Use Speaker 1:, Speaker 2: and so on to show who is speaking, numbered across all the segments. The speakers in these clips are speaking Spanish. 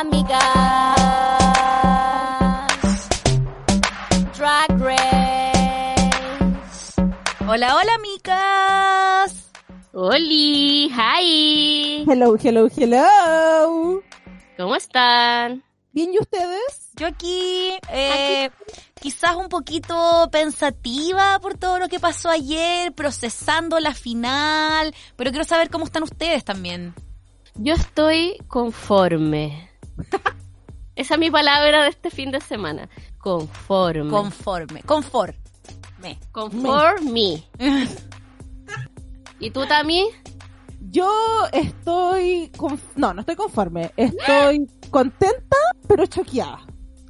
Speaker 1: Amigas. Drag Race.
Speaker 2: Hola, hola, micas.
Speaker 3: Oli, hi.
Speaker 4: Hello, hello, hello.
Speaker 3: ¿Cómo están?
Speaker 4: Bien, ¿y ustedes?
Speaker 2: Yo aquí, eh, quizás un poquito pensativa por todo lo que pasó ayer, procesando la final, pero quiero saber cómo están ustedes también.
Speaker 3: Yo estoy conforme. Esa es mi palabra de este fin de semana. Conforme.
Speaker 2: Conforme, conforme.
Speaker 3: Conforme. ¿Y tú, Tami?
Speaker 4: Yo estoy... Con... No, no estoy conforme. Estoy contenta, pero choqueada.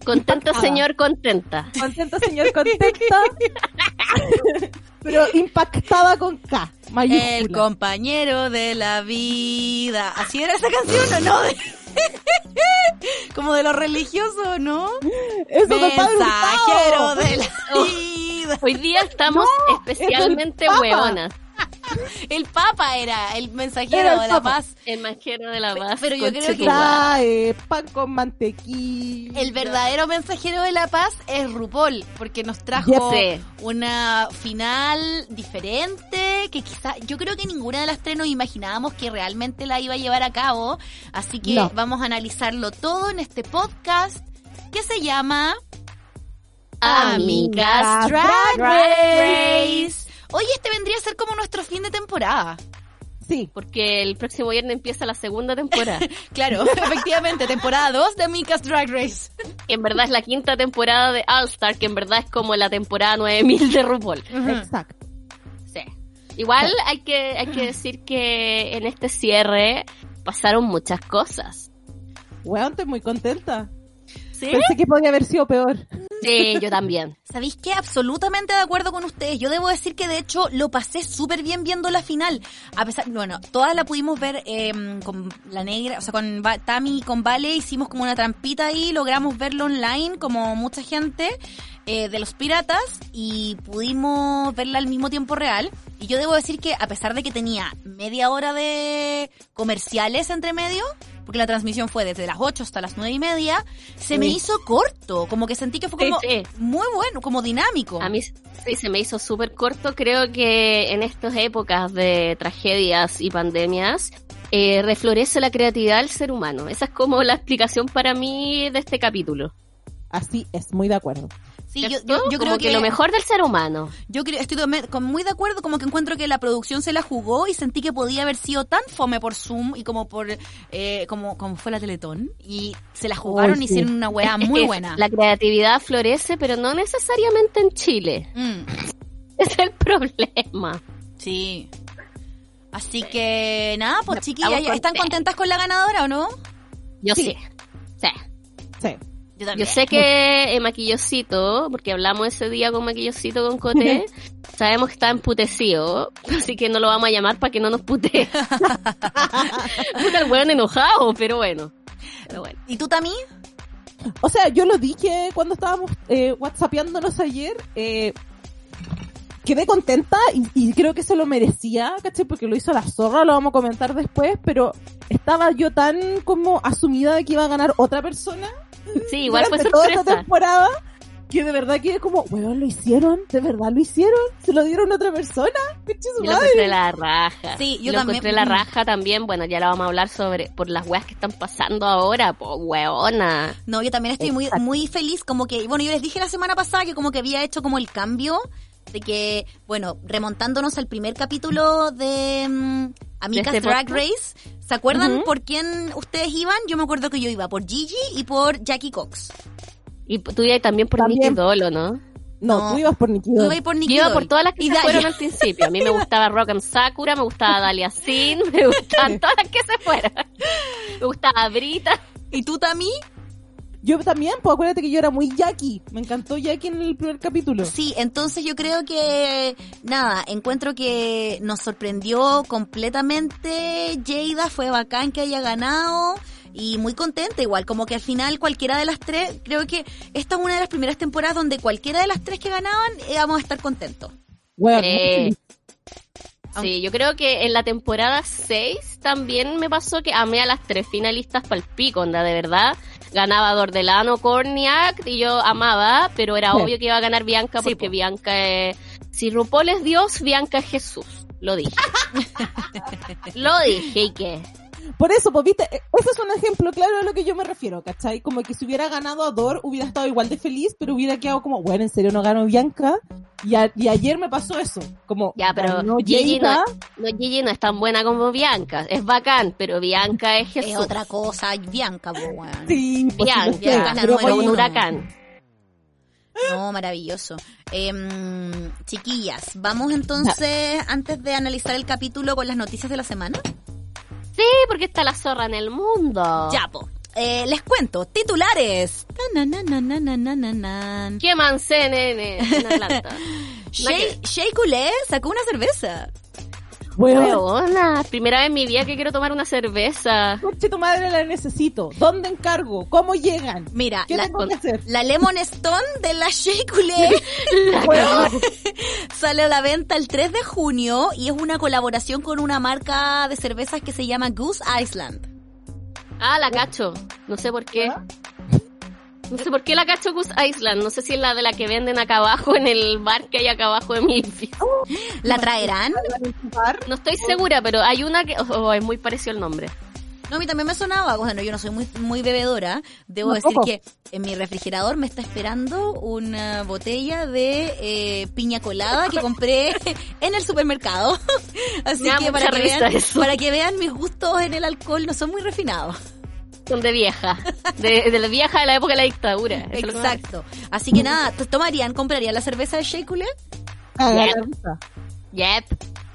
Speaker 3: Contenta, señor, contenta.
Speaker 4: Contenta, señor, contenta. pero impactada con K, mayúscula.
Speaker 2: El compañero de la vida. ¿Así era esa canción o no? Como de lo religioso, ¿no?
Speaker 4: Eso
Speaker 2: Mensajero de la
Speaker 3: Oh.
Speaker 2: vida.
Speaker 3: Hoy día estamos especialmente
Speaker 4: es
Speaker 3: hueonas.
Speaker 2: El Papa era el mensajero
Speaker 4: Era el
Speaker 2: de la
Speaker 4: Papa.
Speaker 2: paz.
Speaker 3: El manjero de la paz.
Speaker 2: pero yo creo que-.
Speaker 4: Trae pan con mantequilla.
Speaker 2: El verdadero mensajero de la paz es RuPaul, porque nos trajo una final diferente, que quizá, yo creo que ninguna de las tres nos imaginábamos que realmente la iba a llevar a cabo, así que
Speaker 4: No.
Speaker 2: vamos a analizarlo todo en este podcast que se llama
Speaker 3: Amigas
Speaker 2: Drag Race. Oye, este vendría a ser como nuestro fin de temporada.
Speaker 4: Sí.
Speaker 3: Porque el próximo viernes empieza la segunda temporada.
Speaker 2: Claro, efectivamente, temporada 2 de Amigas Drag Race.
Speaker 3: que en verdad es la quinta temporada de All Star, que en verdad es como la temporada 9000 de RuPaul.
Speaker 4: Exacto.
Speaker 3: Sí. Igual hay que, hay que decir que en este cierre pasaron muchas cosas.
Speaker 4: Weón, estoy muy contenta.
Speaker 2: ¿Sí?
Speaker 4: Pensé que podía haber sido peor.
Speaker 3: Sí, yo también.
Speaker 2: ¿Sabéis qué? Absolutamente de acuerdo con ustedes. Yo debo decir que de hecho lo pasé súper bien viendo la final. A pesar, bueno, todas la pudimos ver eh, con la negra, o sea, con Va- Tami y con Vale, hicimos como una trampita ahí, logramos verlo online como mucha gente eh, de los piratas y pudimos verla al mismo tiempo real. Y yo debo decir que a pesar de que tenía media hora de comerciales entre medio, porque la transmisión fue desde las 8 hasta las 9 y media, se me hizo corto, como que sentí que fue
Speaker 3: Sí,
Speaker 2: como
Speaker 3: sí.
Speaker 2: muy bueno, como dinámico.
Speaker 3: A mí sí se me hizo súper corto. Creo que en estas épocas de tragedias y pandemias eh, reflorece la creatividad del ser humano. Esa es como la explicación para mí de este capítulo.
Speaker 4: Así es, muy de acuerdo.
Speaker 2: Sí, yo, creo que,
Speaker 3: lo mejor del ser humano.
Speaker 2: Yo creo, estoy con- muy de acuerdo, como que encuentro que la producción se la jugó y sentí que podía haber sido tan fome por Zoom y como por eh, como, como fue la Teletón y se la jugaron y hicieron una weá muy
Speaker 3: que
Speaker 2: buena.
Speaker 3: La creatividad florece, pero no necesariamente en Chile.
Speaker 2: Mm,
Speaker 3: es el problema.
Speaker 2: sí. Así que nada, pues chiquillas, ¿están
Speaker 3: contentas.
Speaker 2: contentas con la ganadora o no?
Speaker 3: Yo
Speaker 4: Sí.
Speaker 3: sí. Sí.
Speaker 4: Sí.
Speaker 2: Yo
Speaker 3: sé que eh, Maquillosito, porque hablamos ese día con Maquillosito con Coté, sabemos que está emputecido, así que no lo vamos a llamar para que no nos putee. Puta el weón enojado, pero bueno. Pero bueno.
Speaker 2: ¿Y tú también?
Speaker 4: O sea, yo lo dije cuando estábamos eh, whatsappeándonos ayer. Eh, quedé contenta y, y creo que se lo merecía, ¿cachai? Porque lo hizo la zorra, lo vamos a comentar después, pero estaba yo tan como asumida de que iba a ganar otra persona
Speaker 3: Sí, igual fue
Speaker 4: durante toda esta
Speaker 3: sorpresa.
Speaker 4: temporada que de verdad que como, weón, lo hicieron, de verdad lo hicieron, se lo dieron a otra persona,
Speaker 3: Yo lo encontré la raja.
Speaker 2: Sí, yo
Speaker 3: lo
Speaker 2: también.
Speaker 3: encontré la raja también. Bueno, ya la vamos a hablar sobre por las weas que están pasando ahora, po, weona.
Speaker 2: No, yo también estoy muy, muy feliz, como que, bueno, yo les dije la semana pasada que como que había hecho como el cambio de que, bueno, remontándonos al primer capítulo de mm, Amigas
Speaker 3: ¿De este
Speaker 2: Drag? Race, ¿se acuerdan por quién ustedes iban? Yo me acuerdo que yo iba por Gigi y por Jackie Cox.
Speaker 3: Y tú ibas también por. Nicky Dolo, ¿no?
Speaker 4: No,
Speaker 2: No.
Speaker 4: tú ibas por Nikki
Speaker 2: Yo
Speaker 4: Doll.
Speaker 2: iba a ir por Nicki
Speaker 3: Yo iba por todas las que
Speaker 2: Y
Speaker 3: se
Speaker 2: Dalia.
Speaker 3: fueron al principio. A mí me gustaba Rock'em Sakura, me gustaba Dalia Sin, me gustaban todas las que se fueron. Me gustaba Brita.
Speaker 2: ¿Y tú también?
Speaker 4: Yo también, pues acuérdate que yo era muy Jackie. Me encantó Jackie en el primer capítulo.
Speaker 2: Sí, entonces yo creo que, nada, encuentro que nos sorprendió completamente Jada, fue bacán que haya ganado y muy contenta igual, como que al final cualquiera de las tres, creo que esta es una de las primeras temporadas donde cualquiera de las tres que ganaban íbamos a estar contentos.
Speaker 4: Bueno,
Speaker 3: Eh, Sí, yo creo que en la temporada 6 también me pasó que amé a las tres finalistas para el pico, onda, de verdad. Ganaba Dordelano, Korniak y yo amaba, pero era
Speaker 4: Sí.
Speaker 3: obvio que iba a ganar Bianca
Speaker 2: Sí,
Speaker 3: porque
Speaker 2: po.
Speaker 3: Bianca es... Si RuPaul es Dios, Bianca es Jesús. Lo dije. Lo dije, ¿y qué?
Speaker 4: Por eso, pues viste, E- ese es un ejemplo claro de lo que yo me refiero, ¿cachai? Como que si hubiera ganado Ador, hubiera estado igual de feliz, pero hubiera quedado como, bueno, en serio no ganó Bianca. Y, a- y ayer me pasó eso, como,
Speaker 3: Ya, pero
Speaker 4: ganó
Speaker 3: Gigi no, no, Gigi no es tan buena como Bianca. Es bacán, pero Bianca es Jesús.
Speaker 2: Es otra cosa, Bianca.
Speaker 4: Sí, pues,
Speaker 3: Bianca,
Speaker 4: lo sé,
Speaker 2: Bianca es
Speaker 3: como un huracán.
Speaker 2: No, maravilloso. Em, chiquillas, vamos entonces, antes de analizar el capítulo con las noticias de la semana.
Speaker 3: Sí, porque está la zorra en el mundo.
Speaker 2: Ya, po. Eh, les cuento, titulares.
Speaker 3: Queman CNN en Atlanta.
Speaker 2: Shea sacó una cerveza.
Speaker 3: Weona, primera vez en mi vida que quiero tomar una cerveza.
Speaker 4: coche tu madre la necesito. ¿Dónde encargo? ¿Cómo llegan?
Speaker 2: Mira,
Speaker 4: ¿Qué
Speaker 2: la,
Speaker 4: tengo que hacer?
Speaker 2: la Lemon Stone de la
Speaker 4: Weón,
Speaker 2: sale a la venta el 3 de junio y es una colaboración con una marca de cervezas que se llama Goose Island.
Speaker 3: Ah, la cacho. No sé por qué. No sé por qué la cacho Goose Island. No sé si es la de la que venden acá abajo en el bar que hay acá abajo de mi edificio.
Speaker 2: ¿La traerán?
Speaker 3: No estoy segura, pero hay una que... Oh, es muy parecido el nombre.
Speaker 2: No, a mí también me sonaba. Bueno, yo no soy muy, muy bebedora. Debo decir que en mi refrigerador me está esperando una botella de eh, piña colada que compré en el supermercado. Así
Speaker 3: Me
Speaker 2: que para que, vean,
Speaker 3: eso.
Speaker 2: para que vean mis gustos en el alcohol no son muy refinados.
Speaker 3: Son de vieja. De, de la vieja de la época de la dictadura. Eso que
Speaker 2: Exacto. Así que nada, ¿t- ¿tomarían, comprarían la cerveza de Coulee?
Speaker 4: caga
Speaker 3: Yep.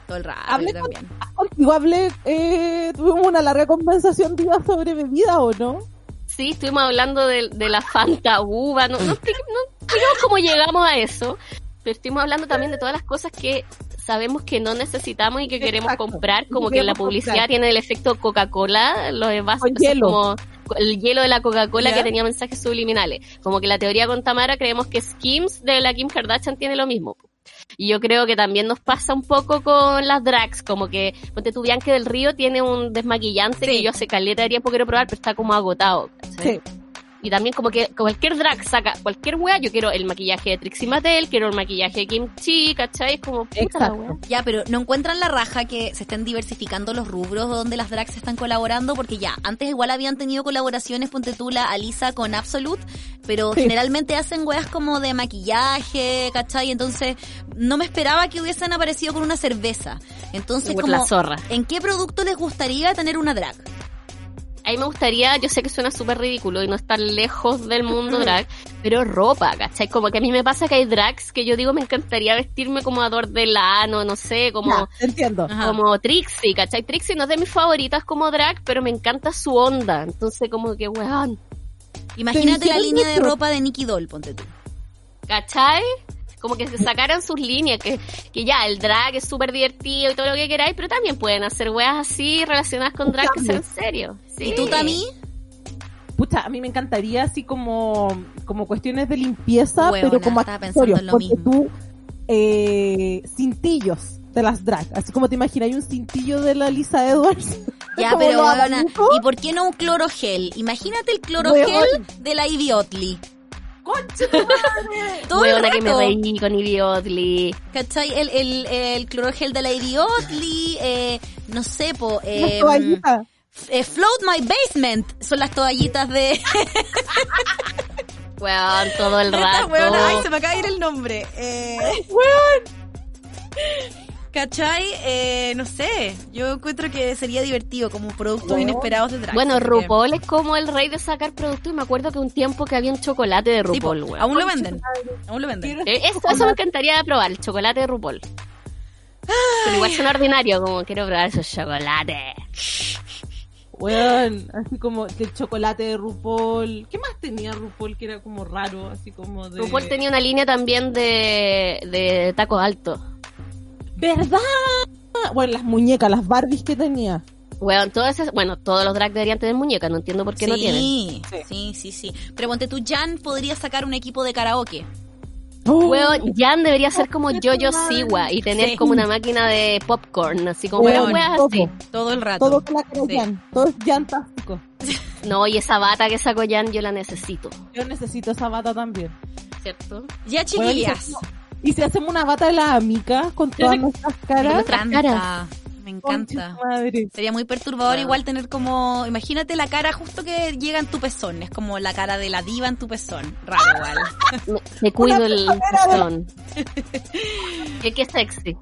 Speaker 2: Todo el rato,
Speaker 4: Hablé
Speaker 2: yo
Speaker 4: con-
Speaker 2: también.
Speaker 4: Contigo hablé, eh, tuvimos una larga conversación día sobre bebida o no?
Speaker 3: Sí, estuvimos hablando de, de la Fanta uva. No, no, cómo llegamos a eso, pero estuvimos hablando también de todas las cosas que sabemos que no necesitamos y que queremos
Speaker 4: Exacto.
Speaker 3: comprar, como
Speaker 4: Que
Speaker 3: la publicidad
Speaker 4: comprar.
Speaker 3: tiene el efecto Coca-Cola, los envases
Speaker 4: hielo.
Speaker 3: como el hielo de la Coca-Cola que tenía mensajes subliminales. Como que la teoría con Tamara creemos que Skims de la Kim Kardashian tiene lo mismo. Y yo creo que también nos pasa un poco con las drags, como que, ponte tu Bianca del Río tiene un desmaquillante
Speaker 2: Sí.
Speaker 3: que yo hace caleta de tiempo quiero probar, pero está como agotado.
Speaker 4: Sí.
Speaker 3: Y también como que cualquier drag saca cualquier wea, yo quiero el maquillaje de Trixie Mattel, quiero el maquillaje de Kim Chi, ¿cachai? Es como puta la
Speaker 4: Exacto.
Speaker 3: wea.
Speaker 2: Ya, pero no encuentran la raja que se estén diversificando los rubros donde las drags están colaborando, porque ya, antes igual habían tenido colaboraciones, ponte tú la Alisa con Absolute, pero
Speaker 4: Sí.
Speaker 2: generalmente hacen weas como de maquillaje, ¿cachai? Entonces, no me esperaba que hubiesen aparecido con una cerveza. Entonces,
Speaker 3: Por
Speaker 2: como,
Speaker 3: la zorra.
Speaker 2: ¿en qué producto les gustaría tener una drag?
Speaker 3: A mí me gustaría, yo sé que suena súper ridículo y no estar lejos del mundo drag, pero ropa, ¿cachai? Como que a mí me pasa que hay drags que yo digo me encantaría vestirme como Ador Delano, no sé, como...
Speaker 4: Entiendo.
Speaker 2: Ajá.
Speaker 3: Como Trixie, ¿cachai? Trixie no es de mis favoritas como drag, pero me encanta su onda. Entonces, como que, weón,
Speaker 2: Imagínate la línea de ropa de Nicky Doll, ponte tú.
Speaker 3: ¿Cachai? Como que se sacaran sus líneas, que, que ya, el drag es súper divertido y todo lo que queráis, pero también pueden hacer weas así relacionadas con drag que sean serios. Sí.
Speaker 2: ¿Y tú, Tami?
Speaker 4: Pucha, a mí me encantaría así como, como cuestiones de limpieza, pero como accesorios.
Speaker 2: en lo
Speaker 4: Porque
Speaker 2: mismo.
Speaker 4: tú, eh, cintillos de las drag, así como te imaginas, hay un cintillo de la Lisa Edwards.
Speaker 2: Ya, pero. ¿y por qué no un clorogel? Imagínate el clorogel de la Ivy Otley.
Speaker 4: ¡Concha!
Speaker 2: Todo el
Speaker 3: Weona que me
Speaker 2: rato.
Speaker 3: reí con Idiotly.
Speaker 2: ¿Cachai? El, el, el clorogel de la Ivy Otley, eh, no sé, po, eh,
Speaker 4: toallita.
Speaker 2: eh, Float My Basement son las toallitas de...
Speaker 3: Weón, todo el rato.
Speaker 2: weona, ay, se me acaba de ir el nombre. Eh, ¿Cachai? Eh, no sé, yo encuentro que sería divertido como productos inesperados de drag.
Speaker 3: Bueno, RuPaul es como el rey de sacar productos y me acuerdo que un tiempo que había un chocolate de RuPaul, weón.
Speaker 2: aún lo venden, aún lo venden.
Speaker 3: Eh, Eso, eso me encantaría probar, el chocolate de RuPaul. Pero igual suena ordinario, como quiero probar esos chocolates.
Speaker 4: Weón, así como el chocolate de RuPaul. ¿Qué más tenía RuPaul que era como raro? Así como de...
Speaker 3: RuPaul tenía una línea también de, de tacos altos.
Speaker 4: ¿Verdad? Bueno, las muñecas, las Barbies que tenía.
Speaker 3: Weón, todas esas, bueno, todos los drag deberían tener muñecas, no entiendo por qué no tienen.
Speaker 2: Sí, sí, sí, sí. Pero ponte tú, Jan podría sacar un equipo de karaoke.
Speaker 4: Oh,
Speaker 3: Weón, Jan debería ser como Jojo Siwa y tener
Speaker 2: Sí.
Speaker 3: como una máquina de popcorn, así como weas
Speaker 4: todo.
Speaker 3: así.
Speaker 2: Todo el rato.
Speaker 4: todo
Speaker 2: Sí.
Speaker 4: Jan. Todo es llantástico.
Speaker 3: No, y esa bata que sacó Jan yo la necesito,
Speaker 4: Yo necesito esa bata también.
Speaker 3: ¿cierto?
Speaker 2: Ya,
Speaker 4: Bueno,
Speaker 2: chiquillas.
Speaker 4: Y si hacemos una bata de las amigas con todas nuestras caras.
Speaker 2: encanta. Me encanta.
Speaker 4: madre.
Speaker 2: Sería muy perturbador
Speaker 3: Claro.
Speaker 2: igual tener como, imagínate la cara justo que llega en tu pezón, es como la cara de la diva en tu pezón, raro igual.
Speaker 3: Me, me cuido
Speaker 4: Una
Speaker 3: el pezón. Qué, qué sexy.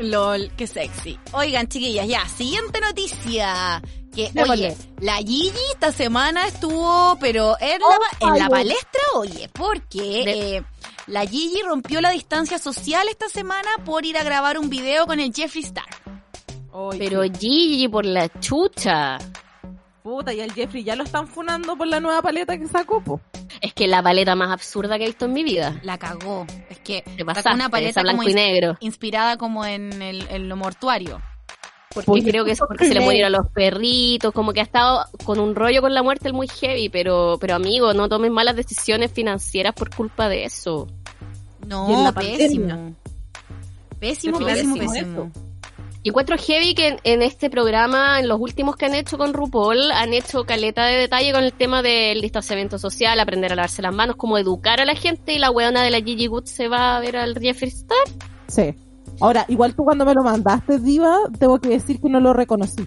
Speaker 2: Lol, qué sexy. Oigan, chiquillas, ya, siguiente noticia. Que, oye, la Gigi esta semana estuvo, pero en la, en la palestra, oye, porque
Speaker 3: De-
Speaker 2: eh, la Gigi rompió la distancia social esta semana por ir a grabar un video con el Jeffree Star.
Speaker 3: Pero
Speaker 4: qué
Speaker 3: Gigi por la chucha.
Speaker 4: puta, y al Jeffrey ya lo están funando por la nueva paleta que sacó, po.
Speaker 3: Es que la paleta más absurda que he visto en mi vida.
Speaker 2: La cagó. Es que sacó una paleta como
Speaker 3: y negro.
Speaker 2: inspirada como en, el, en lo mortuario.
Speaker 3: Porque
Speaker 4: Oye,
Speaker 3: creo que es porque se le murieron los perritos, como que ha estado con un rollo con la muerte el muy heavy, pero, pero amigo, no tomes malas decisiones financieras por culpa de eso.
Speaker 2: No, pésimo. Pésimo, pésimo,
Speaker 3: pésimo
Speaker 2: pésimo.
Speaker 3: Y encuentro heavy que en, en este programa, en los últimos que han hecho con RuPaul, han hecho caleta de detalle con el tema del distanciamiento social, aprender a lavarse las manos, como educar a la gente y la weona de la Gigi Good se va a ver al Jeffree Star.
Speaker 4: Sí. Ahora, igual tú cuando me lo mandaste, Diva, tengo que decir que no lo reconocí.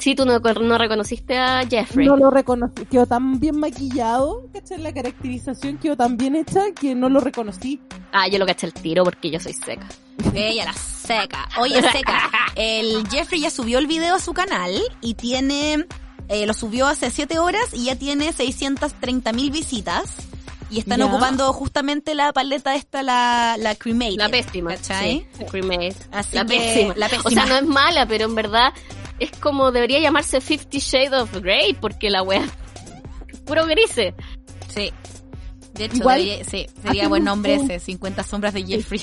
Speaker 3: Sí, tú no, no reconociste a Jeffrey.
Speaker 4: No lo reconocí. Quedó tan bien maquillado, ¿cachai? La caracterización quedó tan bien hecha que no lo reconocí.
Speaker 3: Ah, yo lo caché el tiro porque yo soy seca.
Speaker 2: Ella la seca. Oye, seca. El Jeffrey ya subió el video a su canal y tiene, eh, lo subió hace 7 horas y ya tiene 630 mil visitas. Y están
Speaker 4: Ya.
Speaker 2: ocupando justamente la paleta esta, la, la cremate.
Speaker 3: La pésima.
Speaker 2: ¿Cachai?
Speaker 3: Sí, cremate.
Speaker 2: Así
Speaker 3: la
Speaker 2: que,
Speaker 3: pésima.
Speaker 2: la
Speaker 3: O sea,
Speaker 2: pésima.
Speaker 3: no es mala, pero en verdad es como debería llamarse Fifty Shades of Grey, porque la wea puro grises.
Speaker 2: Sí. De hecho,
Speaker 4: Igual,
Speaker 2: debería- sí, sería buen nombre
Speaker 4: un-
Speaker 2: ese, 50 sombras de Jeffrey.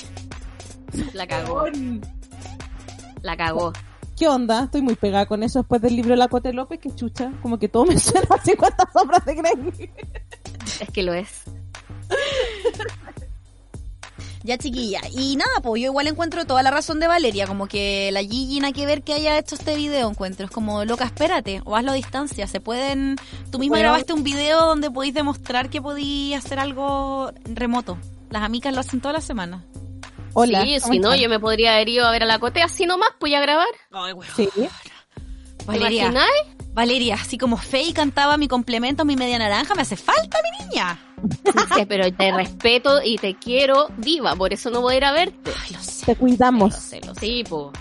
Speaker 3: La cagó, la cagó.
Speaker 4: ¿Qué onda? Estoy muy pegada con eso después del libro de la Cote López, que chucha. Como que todo me suena a 50 sombras de Grey.
Speaker 3: Es que lo es.
Speaker 2: Ya chiquilla. Y nada, pues yo igual encuentro toda la razón de Valeria, como que la Gigi nada que ver que haya hecho este video, encuentro. Es como, loca, espérate, o hazlo a distancia. Se pueden... Tú misma
Speaker 4: Bueno.
Speaker 2: grabaste un video donde podéis demostrar que podéis hacer algo remoto. Las amigas lo hacen toda la semana.
Speaker 4: Hola.
Speaker 3: sí,
Speaker 4: ¿cómo
Speaker 3: si no, yo me podría haber ido a ver a la cote así nomás, pues ya a grabar.
Speaker 2: Ay.
Speaker 4: Sí.
Speaker 3: ¿Te
Speaker 2: Valeria? Valeria, así como Faye cantaba mi complemento, mi media naranja, me hace falta mi niña.
Speaker 3: Sí, pero te respeto y te quiero viva, por eso no voy a ir a verte.
Speaker 2: Ay, lo sé.
Speaker 4: Te cuidamos.
Speaker 2: Lo sé, lo sé.
Speaker 3: Sí, po.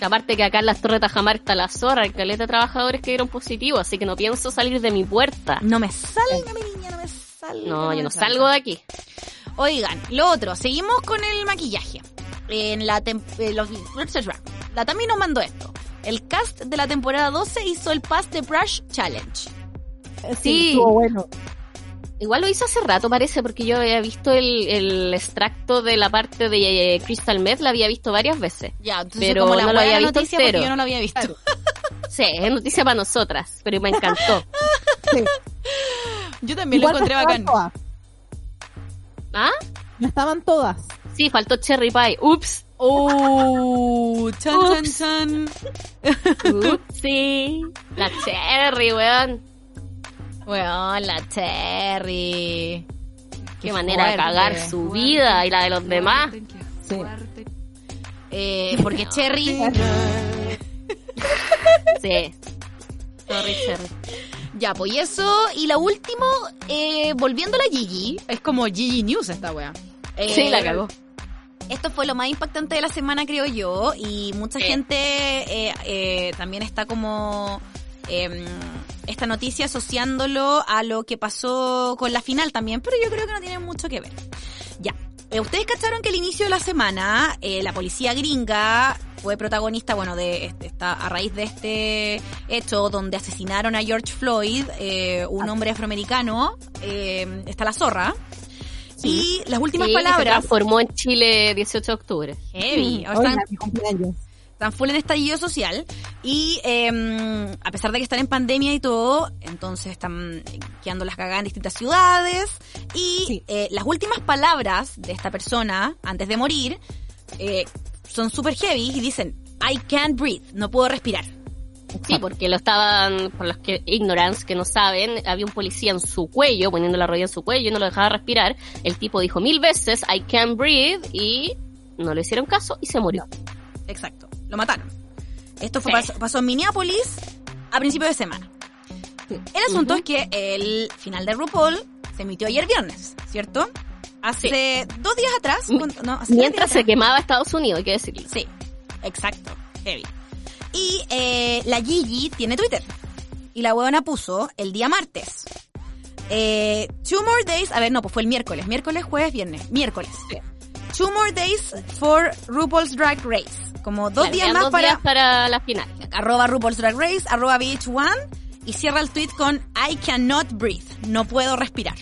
Speaker 3: Aparte que acá en las Torres de Tajamar está la zorra, el caleta de trabajadores que dieron positivo, así que no pienso salir de mi puerta.
Speaker 2: No me salga mi niña, no me salga.
Speaker 3: No, yo no
Speaker 2: salga.
Speaker 3: salgo de aquí.
Speaker 2: Oigan, lo otro, seguimos con el maquillaje. En la tem- eh, los- la también nos mandó esto. El cast de la temporada 12 hizo el Pass the Brush Challenge.
Speaker 4: Sí,
Speaker 3: Sí.
Speaker 4: estuvo bueno.
Speaker 3: Igual lo hizo hace rato, parece, porque yo había visto el, el extracto de la parte de eh, Crystal Meth, la había visto varias veces.
Speaker 2: Ya, entonces
Speaker 3: Pero
Speaker 2: como la
Speaker 3: no lo
Speaker 2: buena
Speaker 3: había visto
Speaker 2: noticia porque
Speaker 3: entero.
Speaker 2: yo no lo había visto.
Speaker 3: Sí, es noticia para nosotras, pero me encantó.
Speaker 4: Sí.
Speaker 2: Yo también
Speaker 4: Igual
Speaker 2: lo encontré
Speaker 4: no
Speaker 2: bacán.
Speaker 4: todas.
Speaker 3: ¿Ah?
Speaker 4: No estaban todas.
Speaker 3: Sí, faltó Cherry Pie. Ups.
Speaker 2: Oh, chan, chan,
Speaker 3: Ups.
Speaker 2: chan.
Speaker 3: Sí. La Cherry, weón.
Speaker 2: Weón, la Cherry.
Speaker 3: Qué, manera de cagar su vida y la de los demás.
Speaker 4: Sí.
Speaker 2: Eh, porque Cherry...
Speaker 3: Sí. Sorry, Cherry.
Speaker 2: Ya, pues y eso. Y la último, eh, volviendo a la Gigi, es como Gigi News esta wea. Eh,
Speaker 3: Sí, la cagó.
Speaker 2: Esto fue lo más impactante de la semana, creo yo, y mucha
Speaker 3: Sí.
Speaker 2: gente eh, eh, también está como eh, esta noticia asociándolo a lo que pasó con la final también, pero yo creo que no tiene mucho que ver. Ya, eh, ustedes cacharon que al inicio de la semana eh, la policía gringa fue protagonista, bueno, de este, está a raíz de este hecho donde asesinaron a George Floyd, eh, un hombre afroamericano, eh, está la zorra. Y las últimas
Speaker 3: Sí, Se
Speaker 2: palabras
Speaker 3: transformó en Chile 18 de octubre.
Speaker 2: Heavy. Ahora
Speaker 4: Oiga,
Speaker 2: están, full en estallido social y eh, a pesar de que están en pandemia y todo, entonces están quedando las cagadas en distintas ciudades y
Speaker 4: Sí.
Speaker 2: eh, las últimas palabras de esta persona antes de morir eh, son super heavy y dicen I can't breathe, no puedo respirar.
Speaker 3: Sí, porque lo estaban, por los que ignorance que no saben, había un policía en su cuello, poniendo la rodilla en su cuello y no lo dejaba respirar. El tipo dijo mil veces, I can't breathe, y no le hicieron caso y se murió.
Speaker 2: Exacto, lo mataron. Esto fue,
Speaker 3: Sí.
Speaker 2: pasó, pasó en Minneapolis a principios de semana. El asunto es que el final de RuPaul se emitió ayer viernes, ¿cierto? Hace dos días atrás.
Speaker 3: Mientras
Speaker 2: días
Speaker 3: se
Speaker 2: atrás.
Speaker 3: quemaba Estados Unidos, hay que decirlo.
Speaker 2: Sí, exacto, heavy. Y eh, la Gigi tiene Twitter. Y la huevona puso el día martes. Eh, two more days, a ver, no, pues fue el miércoles. Miércoles, jueves, viernes. Miércoles. Two more days for RuPaul's Drag Race. Como dos
Speaker 3: Claro,
Speaker 2: días más
Speaker 3: dos
Speaker 2: para
Speaker 3: días para la final.
Speaker 2: arroba RuPaul's Drag Race, arroba VH1 y cierra el tweet con I cannot breathe, no puedo respirar.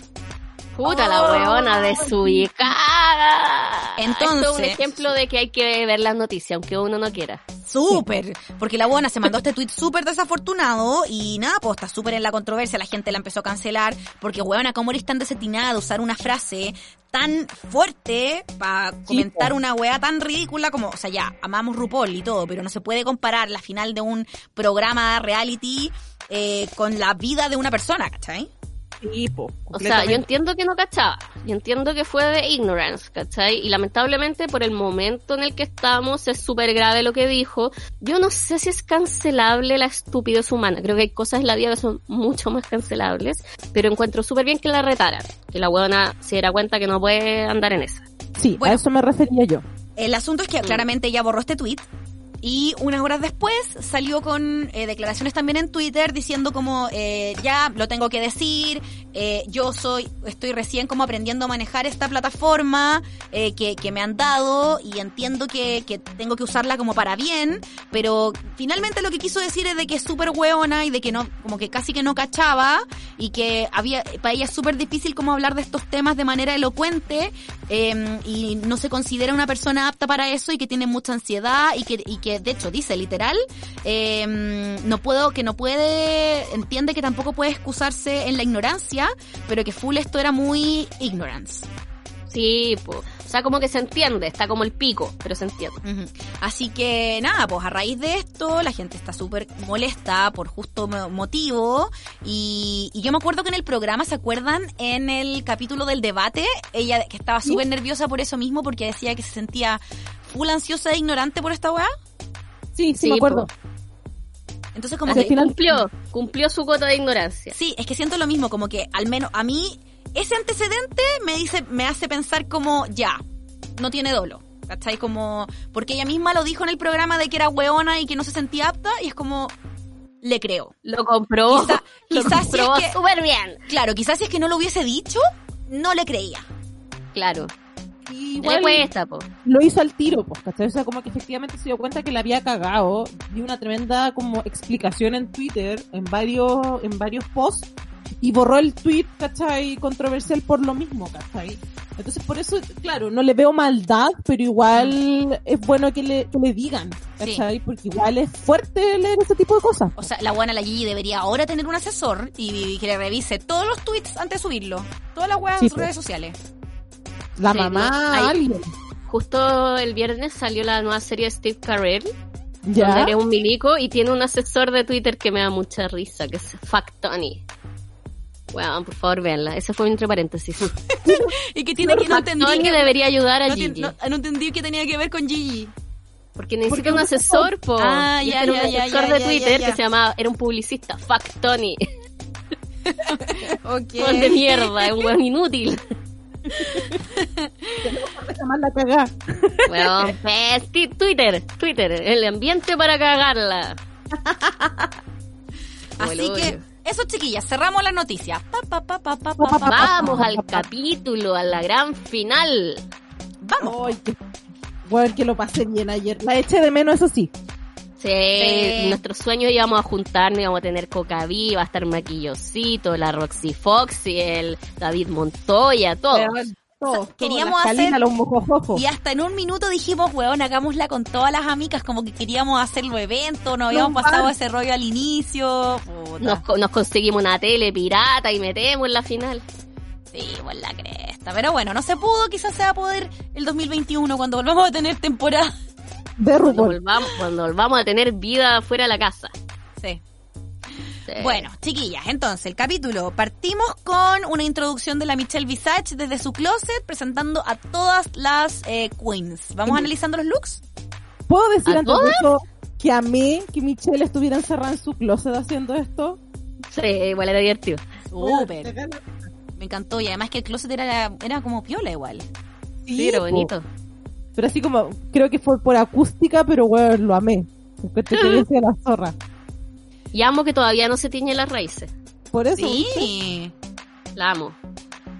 Speaker 3: Puta la
Speaker 2: Oh.
Speaker 3: huevona desubicada.
Speaker 2: Entonces-
Speaker 3: Esto es un ejemplo de que hay que ver las noticias, aunque uno no quiera.
Speaker 2: Súper, porque la buena se mandó este tweet súper desafortunado y nada, pues está súper en la controversia, la gente la empezó a cancelar, porque huevona, ¿cómo eres tan desatinada de usar una frase tan fuerte para comentar una weá tan ridícula como, o sea, ya, amamos RuPaul y todo, pero no se puede comparar la final de un programa reality eh, con la vida de una persona, ¿cachai?
Speaker 4: Sí, po,
Speaker 3: O sea, yo entiendo que no cachaba, yo entiendo que fue de ignorance, ¿cachai? Y lamentablemente por el momento en el que estamos es súper grave lo que dijo. Yo no sé si es cancelable la estupidez humana, creo que hay cosas en la vida que son mucho más cancelables, pero encuentro súper bien que la retaran, que la buena se diera cuenta que no puede andar en esa.
Speaker 4: Sí,
Speaker 2: Bueno.
Speaker 4: a eso me refería yo.
Speaker 2: El asunto es que claramente ella borró este tweet y unas horas después salió con eh, declaraciones también en Twitter diciendo como eh, ya lo tengo que decir, eh, yo soy, estoy recién como aprendiendo a manejar esta plataforma eh, que, que me han dado y entiendo que, que tengo que usarla como para bien, pero finalmente lo que quiso decir es de que es súper hueona y de que no, como que casi que no cachaba y que había, para ella es súper difícil como hablar de estos temas de manera elocuente eh, y no se considera una persona apta para eso y que tiene mucha ansiedad y que, y que de hecho dice literal eh, no puedo que no puede entiende que tampoco puede excusarse en la ignorancia pero que full esto era muy ignorance
Speaker 3: Sí, po. o sea, como que se entiende, está como el pico, pero se entiende.
Speaker 2: Así que nada, pues a raíz de esto la gente está súper molesta por justo mo- motivo y, y yo me acuerdo que en el programa, ¿se acuerdan? En el capítulo del debate, ella que estaba súper nerviosa por eso mismo porque decía que se sentía full ansiosa e ignorante por esta weá.
Speaker 4: Sí, sí,
Speaker 3: Sí,
Speaker 4: me acuerdo.
Speaker 3: po.
Speaker 2: Entonces como
Speaker 3: Así
Speaker 2: que...
Speaker 4: final-
Speaker 3: cumplió, cumplió su cuota de ignorancia.
Speaker 2: Sí, es que siento lo mismo, como que al menos a mí ese antecedente me dice, me hace pensar como ya, no tiene dolo. ¿Cachai? Como, porque ella misma lo dijo en el programa de que era weona y que no se sentía apta y es como, le creo.
Speaker 3: Lo comprobó.
Speaker 2: Quizá-
Speaker 3: lo
Speaker 2: quizás si es
Speaker 3: comprobó
Speaker 2: que-
Speaker 3: súper bien.
Speaker 2: Claro, quizás si es que no lo hubiese dicho, no le creía.
Speaker 3: Claro.
Speaker 4: Y
Speaker 3: Le
Speaker 4: igual
Speaker 3: cuesta, po.
Speaker 4: lo hizo al tiro, pues, ¿cachai? O sea, como que efectivamente se dio cuenta que la había cagado. Dio una tremenda como explicación en Twitter, en varios, en varios posts, y borró el tweet, ¿cachai? Controversial por lo mismo, ¿cachai? Entonces, por eso, claro, no le veo maldad, pero igual es bueno que le, que le digan, ¿cachai? Porque igual es fuerte leer ese tipo de cosas.
Speaker 2: O sea, la buena la Gigi debería ahora tener un asesor y que le revise todos los tweets antes de subirlo. Todas las weas
Speaker 4: Sí,
Speaker 2: en sus
Speaker 4: po.
Speaker 2: redes sociales.
Speaker 4: La
Speaker 3: Sí,
Speaker 4: mamá,
Speaker 3: no, hay-
Speaker 4: alguien.
Speaker 3: Justo el viernes salió la nueva serie de Steve Carell,
Speaker 4: ¿Ya?
Speaker 3: donde eres un milico y tiene un asesor de Twitter que me da mucha risa, que es Fuck Tony. Bueno, por favor, véanla. Ese fue entre paréntesis.
Speaker 2: Y que tiene que no entendí que,
Speaker 3: debería ayudar a
Speaker 2: no,
Speaker 3: Gigi.
Speaker 2: no- no entendí que tenía que ver con Gigi.
Speaker 3: Porque necesita
Speaker 4: Porque
Speaker 3: un asesor, po.
Speaker 2: Ah, ya,
Speaker 3: era
Speaker 2: ya,
Speaker 3: un
Speaker 2: ya,
Speaker 3: asesor
Speaker 2: ya,
Speaker 3: de
Speaker 2: ya,
Speaker 3: Twitter
Speaker 2: ya,
Speaker 3: que se llamaba, era un publicista, Fuck Tony.
Speaker 2: Ok.
Speaker 3: De mierda, es un weón inútil.
Speaker 4: La cagá.
Speaker 3: Weón, pues, Twitter, Twitter, el ambiente para cagarla.
Speaker 2: Así que, eso chiquillas, cerramos la noticia. Pa, pa, pa.
Speaker 3: Vamos al capítulo, a la gran final.
Speaker 2: Vamos.
Speaker 4: Ay, que, bueno, que lo pasé bien ayer. La eché de menos, eso sí.
Speaker 3: Sí,
Speaker 2: Sí.
Speaker 3: nuestros sueños íbamos a juntarnos, íbamos a tener Coca Viva, va a estar Maquillosito, la Roxy Fox y el David Montoya, todos,
Speaker 2: queríamos hacer-
Speaker 4: los.
Speaker 2: Y hasta en un minuto dijimos, weón, hagámosla con todas las amigas, como que queríamos hacer los eventos, nos habíamos
Speaker 4: Los
Speaker 2: pasado ese rollo al inicio.
Speaker 3: Nos, co- nos conseguimos una tele pirata y metemos en la final.
Speaker 2: Sí, por la cresta. Pero bueno, no se pudo, quizás se va a poder el 2021 cuando volvamos a tener temporada.
Speaker 4: De
Speaker 3: Cuando volvamos, cuando volvamos a tener vida fuera de la casa.
Speaker 2: Sí.
Speaker 3: Sí.
Speaker 2: Bueno, chiquillas, entonces el capítulo partimos con una introducción de la Michelle Visage desde su closet presentando a todas las eh, queens. ¿Vamos analizando los looks?
Speaker 4: ¿Puedo decir
Speaker 3: ¿A
Speaker 4: antes de eso que amé que Michelle estuviera encerrada en su closet haciendo esto?
Speaker 3: Sí, igual era divertido.
Speaker 2: Súper. Me encantó y además que el closet era, era como piola igual.
Speaker 3: Sí, era
Speaker 4: po.
Speaker 3: bonito.
Speaker 4: Pero así como, creo que fue por acústica, pero bueno, lo amé. Encuentro que decía la zorra.
Speaker 3: Y amo que todavía no se tiñe las raíces.
Speaker 4: Por eso.
Speaker 2: Sí.
Speaker 3: La amo.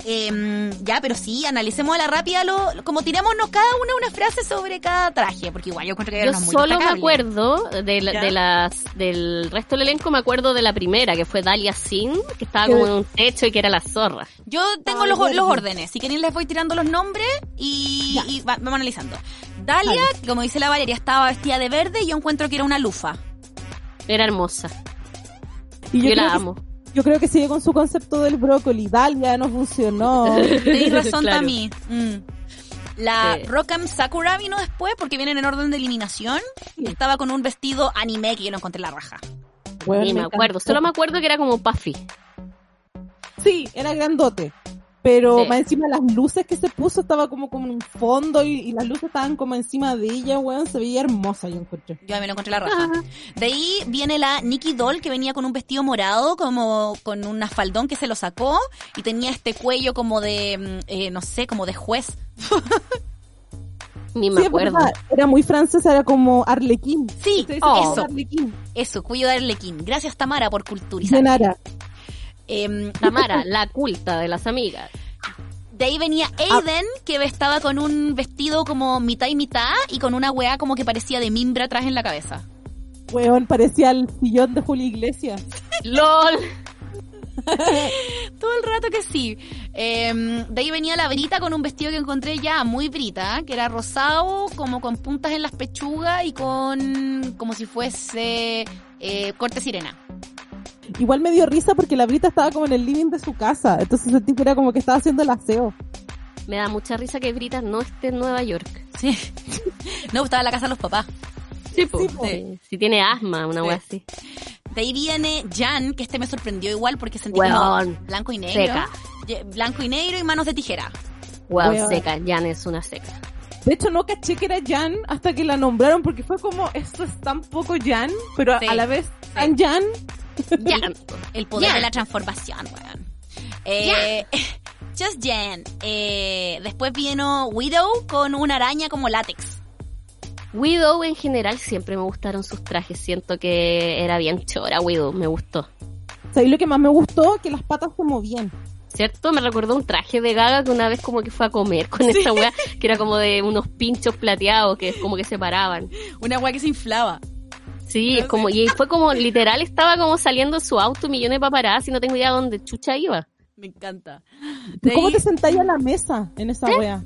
Speaker 2: Em, ya, pero sí, analicemos a la rápida lo, lo- como tirámonos cada una una frase sobre cada traje, porque igual yo encuentro que
Speaker 3: Yo
Speaker 2: muy
Speaker 3: solo me
Speaker 2: destacable.
Speaker 3: acuerdo de, la-
Speaker 2: ¿Ya?
Speaker 3: de las del resto del elenco, me acuerdo de la primera, que fue Dalia Sin, que estaba
Speaker 4: Que-
Speaker 3: como en un techo y que era la zorra.
Speaker 2: Yo tengo
Speaker 4: Ay,
Speaker 2: los, los órdenes. Si quieren les voy tirando los nombres y,
Speaker 4: Ya.
Speaker 2: y va- vamos analizando. Dalia, como dice la Valeria, estaba vestida de verde y yo encuentro que era una lufa.
Speaker 3: Era hermosa.
Speaker 4: Y
Speaker 3: Yo, la
Speaker 4: que,
Speaker 3: amo.
Speaker 4: Yo creo que sigue con su concepto del brócoli. Dalia no funcionó.
Speaker 2: Tenéis razón,
Speaker 3: Claro.
Speaker 2: Tami. Mm. La
Speaker 3: Sí.
Speaker 2: Rockam Sakura vino después porque vienen en orden de eliminación.
Speaker 4: Sí.
Speaker 2: Estaba con un vestido anime que yo no encontré la raja.
Speaker 4: Bueno,
Speaker 3: Ni me acuerdo. Solo me acuerdo que era como Puffy.
Speaker 4: Sí, era grandote. Pero
Speaker 3: Sí.
Speaker 4: más encima las luces que se puso estaba como como en un fondo y, y las luces estaban como encima de ella, weón. Se veía hermosa, yo encuentro.
Speaker 2: Yo también no encontré la raja. De ahí viene la Nikki Doll que venía con un vestido morado, como con un faldón que se lo sacó y tenía este cuello como de, mm, eh, no sé, como de juez.
Speaker 3: Ni me
Speaker 4: Sí,
Speaker 3: acuerdo.
Speaker 4: Era muy francesa, era como Arlequín.
Speaker 2: Sí,
Speaker 3: Oh.
Speaker 2: eso,
Speaker 4: Arlequín.
Speaker 2: eso, cuello de arlequín. Gracias Tamara por culturizar.
Speaker 4: Genara.
Speaker 2: Em,
Speaker 3: Tamara, la culta de las amigas.
Speaker 2: de ahí venía Aiden, que estaba con un vestido como mitad y mitad y con una weá como que parecía de mimbra atrás en la cabeza.
Speaker 4: Weón, parecía el sillón de Julio Iglesias.
Speaker 3: ¡LOL!
Speaker 2: Todo el rato que sí. Em, de ahí venía la Brita con un vestido que encontré ya muy Brita, que era rosado, como con puntas en las pechugas y con como si fuese eh, corte sirena.
Speaker 4: Igual me dio risa porque la Brita estaba como en el living de su casa. Entonces sentí que era como que estaba haciendo el aseo.
Speaker 3: Me da mucha risa que Brita no esté en Nueva York.
Speaker 2: Sí. No gustaba la casa de los papás.
Speaker 3: Sí, po.
Speaker 4: Sí.
Speaker 3: Si tiene asma, una
Speaker 2: Sí.
Speaker 3: wea así.
Speaker 2: De ahí viene Jan, que este me sorprendió igual porque sentí como blanco y negro.
Speaker 3: Seca.
Speaker 2: Blanco y negro y manos de tijera.
Speaker 3: Wow, seca. Jan es una seca.
Speaker 4: De hecho, no caché que era Jan hasta que la nombraron porque fue como, esto es tan poco Jan, pero
Speaker 2: Sí.
Speaker 4: a la vez tan Jan.
Speaker 3: Jan.
Speaker 2: El poder
Speaker 3: Jan.
Speaker 2: de la transformación, weón. Eh, Just Jan. Eh, después vino Widow con una araña como látex.
Speaker 3: Widow en general siempre me gustaron sus trajes. Siento que era bien chora Widow, me gustó.
Speaker 4: ¿Sabéis lo que más me gustó? Que las patas se movían.
Speaker 3: ¿Cierto? Me recordó un traje de Gaga que una vez como que fue a comer con esa wea, que era como de unos pinchos plateados que como que se paraban.
Speaker 2: Una weá que se inflaba.
Speaker 3: Sí, es como, y fue como, literal, estaba como saliendo su auto, millones de paparazzi, y no tengo idea dónde chucha iba.
Speaker 2: Me encanta.
Speaker 4: ¿Y
Speaker 2: De
Speaker 4: ¿Cómo
Speaker 2: ahí,
Speaker 4: te sentáis a la mesa en esa wea?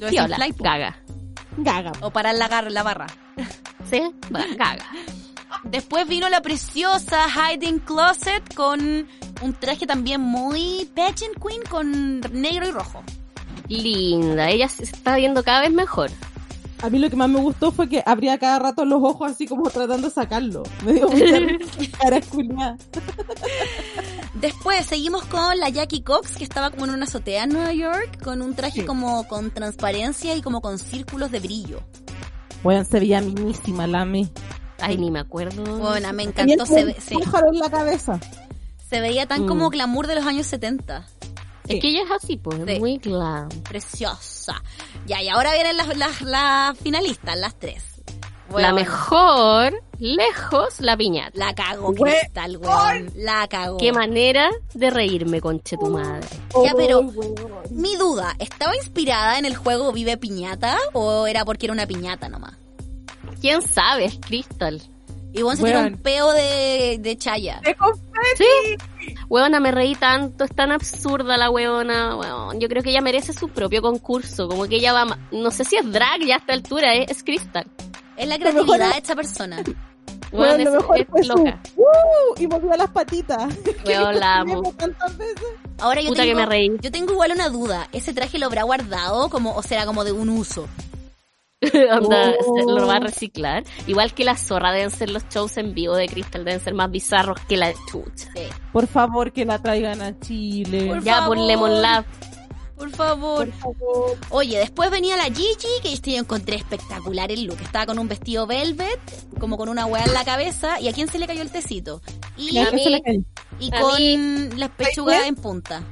Speaker 2: lo po.
Speaker 3: Gaga.
Speaker 4: Gaga.
Speaker 2: O para la, gar- la barra.
Speaker 3: ¿Sí? Gaga.
Speaker 2: Después vino la preciosa Hiding Closet con un traje también muy pageant queen con negro y rojo.
Speaker 3: Linda, ella se está viendo cada vez mejor.
Speaker 4: A mí lo que más me gustó fue que abría cada rato los ojos así como tratando de sacarlo. Me dio mucha risa, cara.
Speaker 2: Después seguimos con la Jackie Cox, que estaba como en una azotea en Nueva York, con un traje
Speaker 4: Sí.
Speaker 2: como con transparencia y como con círculos de brillo.
Speaker 4: Bueno, se veía minísima la me.
Speaker 3: Ay, ni me acuerdo.
Speaker 2: Bueno, me encantó,
Speaker 4: como
Speaker 2: se,
Speaker 4: un
Speaker 2: ve- se,
Speaker 4: pájaro en la cabeza.
Speaker 2: se veía tan
Speaker 3: Mm.
Speaker 2: como glamour de los años 70.
Speaker 3: Es que ella es así, pues,
Speaker 2: Sí.
Speaker 3: muy glam.
Speaker 2: Preciosa. Ya, y ahora vienen las, las, las finalistas, las tres.
Speaker 3: la mejor, lejos, la piñata.
Speaker 2: La
Speaker 4: Weón.
Speaker 2: Cristal, weón. La cagó.
Speaker 3: Qué manera de reírme, conche tu madre.
Speaker 2: Ya, pero-. Mi duda, ¿estaba inspirada en el juego Vive Piñata o era porque era una piñata nomás?
Speaker 3: ¿Quién sabe? Es Crystal.
Speaker 2: Y bueno, se tiró un peo de, de chaya.
Speaker 4: ¡De confeti!
Speaker 3: Sí. Weona, me reí tanto, es tan absurda la weona, weón. Yo creo que ella merece su propio concurso, como que ella va, ma- no sé si es drag ya a esta altura, es, es Crystal.
Speaker 2: Es la creatividad
Speaker 4: es-
Speaker 2: de esta persona.
Speaker 3: Weón,
Speaker 4: Bueno, lo
Speaker 3: es,
Speaker 4: mejor
Speaker 3: es
Speaker 4: fue su...
Speaker 3: loca.
Speaker 4: ¡Uh! Y movió las patitas.
Speaker 3: Weón, la amo.
Speaker 2: Ahora yo
Speaker 3: Puta que
Speaker 2: tengo,
Speaker 3: me reí.
Speaker 2: yo tengo igual una duda. ¿Ese traje lo habrá guardado como, o será como de un uso?
Speaker 3: Onda,
Speaker 4: Oh.
Speaker 3: se- lo va a reciclar. Igual que la zorra deben ser los shows en vivo de Crystal, deben ser más bizarros que la chucha.
Speaker 2: Sí.
Speaker 4: Por favor, que la traigan a Chile.
Speaker 2: Por
Speaker 3: Ya por
Speaker 2: favor.
Speaker 3: Lemon Lab.
Speaker 2: Por favor.
Speaker 4: Por favor.
Speaker 2: Oye, después venía la Gigi, que yo encontré espectacular el look. Estaba con un vestido velvet, como con una hueá en la cabeza. ¿Y a quién se le cayó el tecito? Y,
Speaker 3: a mí-
Speaker 2: y
Speaker 3: a
Speaker 2: con
Speaker 3: mí-
Speaker 2: las pechugas en punta.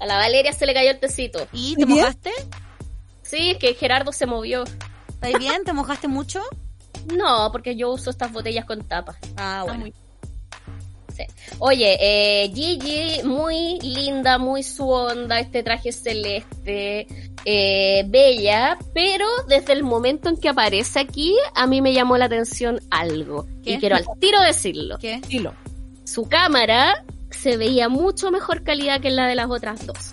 Speaker 3: A la Valeria se le cayó el tecito.
Speaker 2: ¿Y
Speaker 4: ¿Muy
Speaker 2: te mojaste?
Speaker 3: Sí, es que Gerardo se movió.
Speaker 2: ¿Estás bien? ¿Te mojaste mucho?
Speaker 3: No, porque yo uso estas botellas con tapa.
Speaker 2: Ah, bueno.
Speaker 3: muy- Sí. Oye, eh, Gigi, muy linda, muy su onda, este traje celeste, eh, bella, pero desde el momento en que aparece aquí, a mí me llamó la atención algo.
Speaker 2: ¿Qué?
Speaker 3: Y quiero al tiro decirlo.
Speaker 2: ¿Qué?
Speaker 4: Dilo.
Speaker 3: Su cámara se veía mucho mejor calidad que la de las otras dos.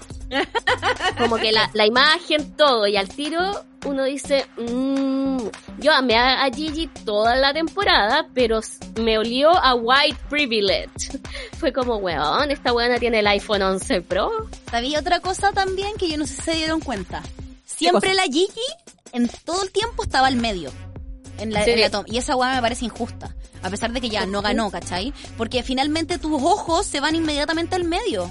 Speaker 3: Como que la, la imagen, todo, y al tiro uno dice, mmm, yo amé a, Gigi toda la temporada, pero me olió a white privilege. Fue como, weón, esta weona tiene el iPhone 11 Pro.
Speaker 2: ¿Sabía otra cosa también que yo no sé si se dieron cuenta? Siempre la Gigi, en todo el tiempo, estaba al medio. En la,
Speaker 3: Sí.
Speaker 2: en la y esa hueá me parece injusta. A pesar de que ya no ganó, ¿cachai? Porque finalmente tus ojos se van inmediatamente al medio.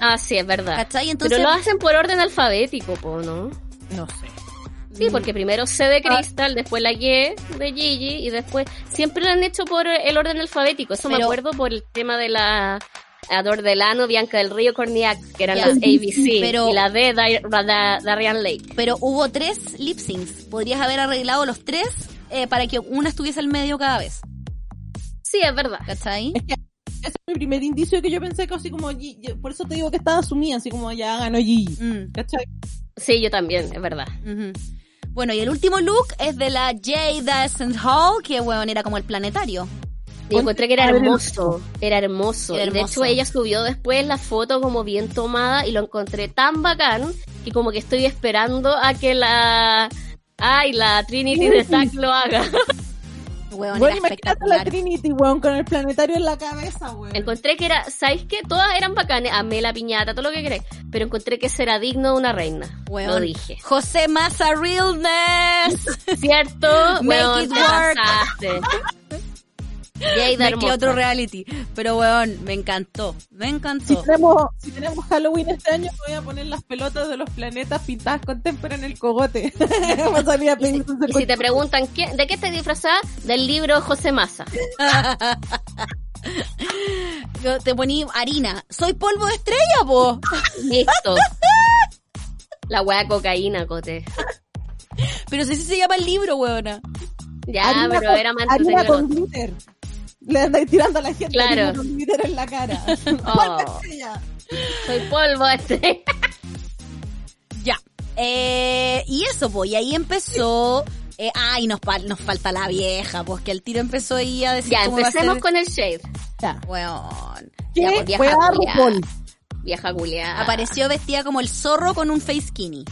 Speaker 3: Ah, sí, es verdad.
Speaker 2: ¿Cachai? Entonces.
Speaker 3: Pero lo hacen por orden alfabético, po, ¿no?
Speaker 4: No sé.
Speaker 3: Sí, porque primero C de
Speaker 2: Ah.
Speaker 3: Crystal, después la Y de Gigi y después siempre lo han hecho por el orden alfabético. Eso me
Speaker 2: Pero-
Speaker 3: acuerdo por el tema de la Ador Delano, Bianca del Río, Corniac, que eran
Speaker 2: Ya.
Speaker 3: las ABC,
Speaker 2: Pero-
Speaker 3: y la D, Darian Lake.
Speaker 2: Pero hubo tres lip syncs. Podrías haber arreglado los tres eh, para que una estuviese al medio cada vez.
Speaker 3: Sí, es verdad.
Speaker 2: ¿Cachai?
Speaker 4: Ese es mi primer indicio que yo pensé que así como por eso te digo que estaba asumida, así como ya ganó Gigi.
Speaker 2: Mm,
Speaker 4: ¿Cachai?
Speaker 3: Sí, yo también, es verdad.
Speaker 2: ujú. Bueno, y el último look es de la Jada Essence Hall, que bueno, era como el planetario.
Speaker 3: Y encontré que era hermoso, era hermoso.
Speaker 2: Era
Speaker 3: Y de
Speaker 2: hermoso.
Speaker 3: hecho ella subió después la foto como bien tomada y lo encontré tan bacán que como que estoy esperando a que la... Ay, la Trinity de Zack lo haga.
Speaker 2: Weón,
Speaker 4: Bueno,
Speaker 2: era
Speaker 4: imagínate la. Trinity, weón, con el planetario en la cabeza, weón.
Speaker 3: Encontré que era, ¿sabéis qué? Todas eran bacanes, amé la piñata, todo lo que queréis, pero encontré que será digno de una reina.
Speaker 2: Weón.
Speaker 3: Lo dije.
Speaker 2: José Massa Realness.
Speaker 3: ¿Cierto?
Speaker 2: Make
Speaker 3: Weón,
Speaker 2: it work. Mezclé otro reality. Pero weón, me encantó. Me
Speaker 4: Si
Speaker 2: encantó.
Speaker 4: tenemos, si tenemos Halloween este año, voy a poner las pelotas de los planetas pintadas con témpera en el cogote. A salir a pedir
Speaker 3: Y si te preguntan, ¿qué, ¿de qué estás disfrazada? Del libro José Massa.
Speaker 2: Yo te poní harina. Soy polvo de estrella, po.
Speaker 3: Listo. La wea cocaína, cote.
Speaker 2: Pero si se llama el libro, weona.
Speaker 3: Ya,
Speaker 4: harina
Speaker 3: pero
Speaker 4: con-
Speaker 3: era más
Speaker 4: harina con glitter. Le andáis tirando a la gente
Speaker 3: Claro.
Speaker 4: glitter en la cara.
Speaker 3: Oh.
Speaker 4: Estrella.
Speaker 3: Soy polvo este.
Speaker 2: Ya. Eh, y eso, pues, y ahí empezó. Eh, ay, nos, nos falta la vieja, pues que el tiro empezó ahí a decir
Speaker 3: Ya,
Speaker 2: cómo va a
Speaker 3: empecemos con el shade.
Speaker 4: Ya.
Speaker 2: Weón.
Speaker 4: ¿Qué?
Speaker 3: Ya, pues, vieja
Speaker 4: Fue a
Speaker 3: culiá.
Speaker 4: RuPaul.
Speaker 3: Vieja culiada.
Speaker 2: Apareció vestida como el zorro con un face skinny.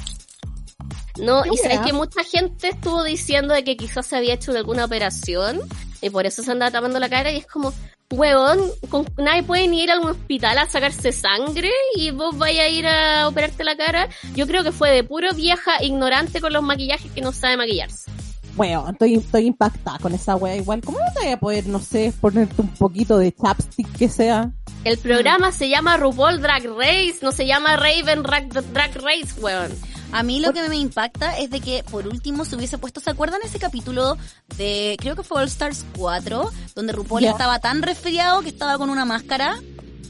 Speaker 3: No,
Speaker 4: ¿Qué
Speaker 3: y sabes que mucha gente estuvo diciendo de que quizás se había hecho de alguna operación y por eso se andaba tapando la cara y es como, huevón, con- nadie puede ni ir a algún hospital a sacarse sangre y vos vayas a ir a operarte la cara. Yo creo que fue de puro vieja ignorante con los maquillajes que no sabe maquillarse.
Speaker 4: Bueno, estoy, estoy impactada con esa wea igual. ¿Cómo no te voy a poder, no sé, ponerte un poquito de chapstick que sea?
Speaker 3: El programa se llama RuPaul Drag Race, no se llama Raven Drag, Drag Race, weón.
Speaker 2: A mí lo que me impacta es de que, por último, se hubiese puesto, ¿se acuerdan ese capítulo de, creo que fue All Stars 4, donde RuPaul estaba tan resfriado que estaba con una máscara?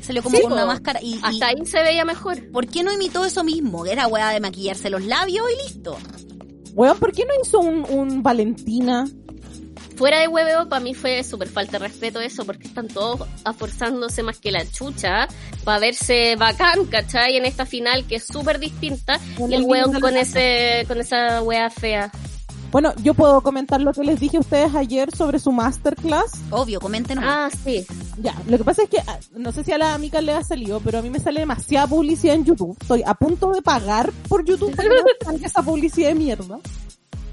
Speaker 2: Salió como
Speaker 3: Sí,
Speaker 2: con una máscara y, y
Speaker 3: Hasta ahí se veía mejor.
Speaker 2: ¿por qué no imitó eso mismo? Era weá de maquillarse los labios y listo.
Speaker 4: Weón, ¿por qué no hizo un, un Valentina?
Speaker 3: Fuera de hueveo, para mí fue súper falta de respeto eso, porque están todos esforzándose más que la chucha para verse bacán, ¿cachai? En esta final que es súper distinta,
Speaker 4: Con
Speaker 3: y el
Speaker 4: lindo
Speaker 3: con ese, con esa wea fea.
Speaker 4: Bueno, yo puedo comentar lo que les dije a ustedes ayer sobre su masterclass.
Speaker 2: Obvio, coméntenos.
Speaker 3: Ah, sí.
Speaker 4: Ya, lo que pasa es que, ah, no sé si a la amiga le ha salido, pero a mí me sale demasiada publicidad en YouTube. Estoy a punto de pagar por YouTube para que no salga esa publicidad de mierda.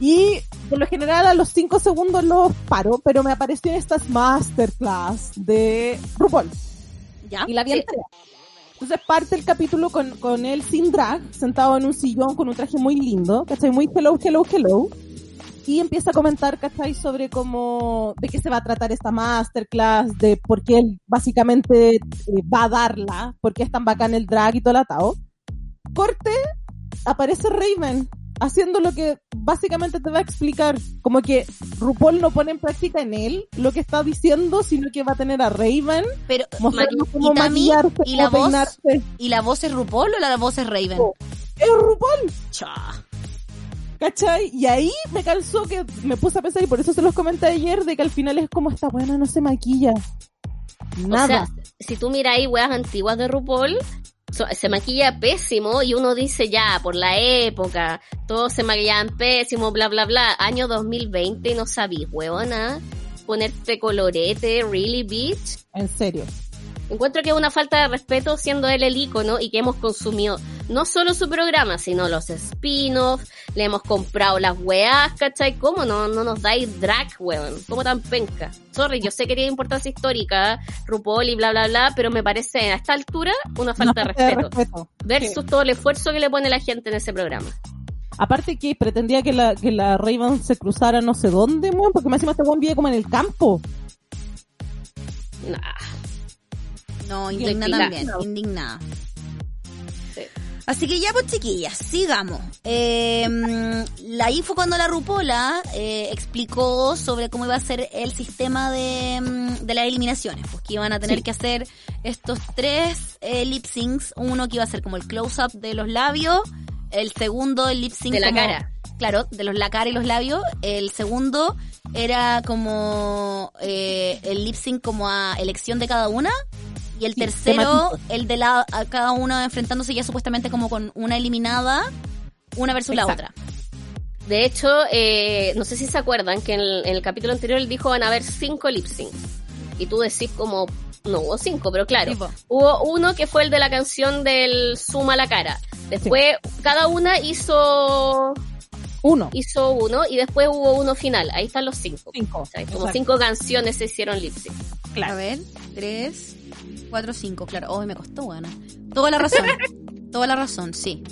Speaker 4: Y por lo general a los 5 segundos los paro, pero me apareció estas masterclass de RuPaul.
Speaker 2: ¿Ya?
Speaker 4: Y la vi
Speaker 3: Sí.
Speaker 4: Entonces parte el capítulo con, con él sin drag, sentado en un sillón con un traje muy lindo, ¿cachai? Muy hello, hello, hello. Y empieza a comentar, ¿cachai? Sobre cómo, de qué se va a tratar esta masterclass, de por qué él básicamente eh, va a darla, por qué es tan bacán el drag y todo el atado. Corte, aparece Raven, haciendo lo que básicamente te va a explicar. Como que RuPaul no pone en práctica en él lo que está diciendo, sino que va a tener a Raven
Speaker 2: Pero,
Speaker 4: mostrando
Speaker 2: ¿y
Speaker 4: cómo maquillarse,
Speaker 2: ¿Y la voz?
Speaker 4: peinarse.
Speaker 2: ¿Y la voz es RuPaul o la voz es Raven?
Speaker 4: Es RuPaul,
Speaker 2: Cha.
Speaker 4: ¿cachai? Y ahí me calzó que me puse a pensar, y por eso se los comenté ayer, de que al final es como esta buena no se maquilla. Nada.
Speaker 3: O sea, si tú miras ahí weas antiguas de RuPaul, so- se maquilla pésimo y uno dice ya, por la época, todos se maquillaban pésimo, bla, bla, bla. Año 2020 y no sabís, huevona, ponerte colorete, really, bitch.
Speaker 4: en serio.
Speaker 3: Encuentro que es una falta de respeto siendo él el ícono y que hemos consumido no solo su programa, sino los spin-offs, le hemos comprado las weas, ¿cachai? ¿Cómo no, no nos dais drag, weón? ¿Cómo tan penca? Sorry, yo sé que tiene importancia histórica, RuPaul y bla, bla, bla, pero me parece a esta altura una falta
Speaker 4: Una
Speaker 3: de respeto.
Speaker 4: respeto.
Speaker 3: Versus todo el esfuerzo que le pone la gente en ese programa.
Speaker 4: Aparte que pretendía que la, que la Raven se cruzara no sé dónde, weón, porque me encima este weón vive como en el campo.
Speaker 3: Nah.
Speaker 2: No, indigna también, indignada.
Speaker 3: Sí.
Speaker 2: Así que ya pues chiquillas, sigamos. Eh, la info cuando la Rupola eh, explicó sobre cómo iba a ser el sistema de, mm, de las eliminaciones, pues que iban a tener
Speaker 4: Sí.
Speaker 2: que hacer estos tres eh, lip syncs, uno que iba a ser como el close-up de los labios, el segundo el lip sync
Speaker 3: De la
Speaker 2: como-
Speaker 3: cara.
Speaker 2: Claro, de los la cara y los labios. El segundo era como eh, el lip sync como a elección de cada una. Y el
Speaker 4: Sí,
Speaker 2: tercero, el de la, a cada uno enfrentándose ya supuestamente como con una eliminada, una versus la otra.
Speaker 3: De hecho, eh, no sé si se acuerdan que en el, en el capítulo anterior él dijo van a haber cinco lip syncs. Y tú decís como, no hubo cinco, pero claro. Hubo uno que fue el de la canción del Suma la cara. Después, cada una hizo,
Speaker 4: Uno.
Speaker 3: hizo uno y después hubo uno final. Ahí están los cinco.
Speaker 4: Cinco.
Speaker 3: O sea, como cinco canciones se hicieron lip sync.
Speaker 2: A ver, tres, cuatro, cinco, claro. Oh, me costó, bueno. Toda la razón. Toda la razón, sí.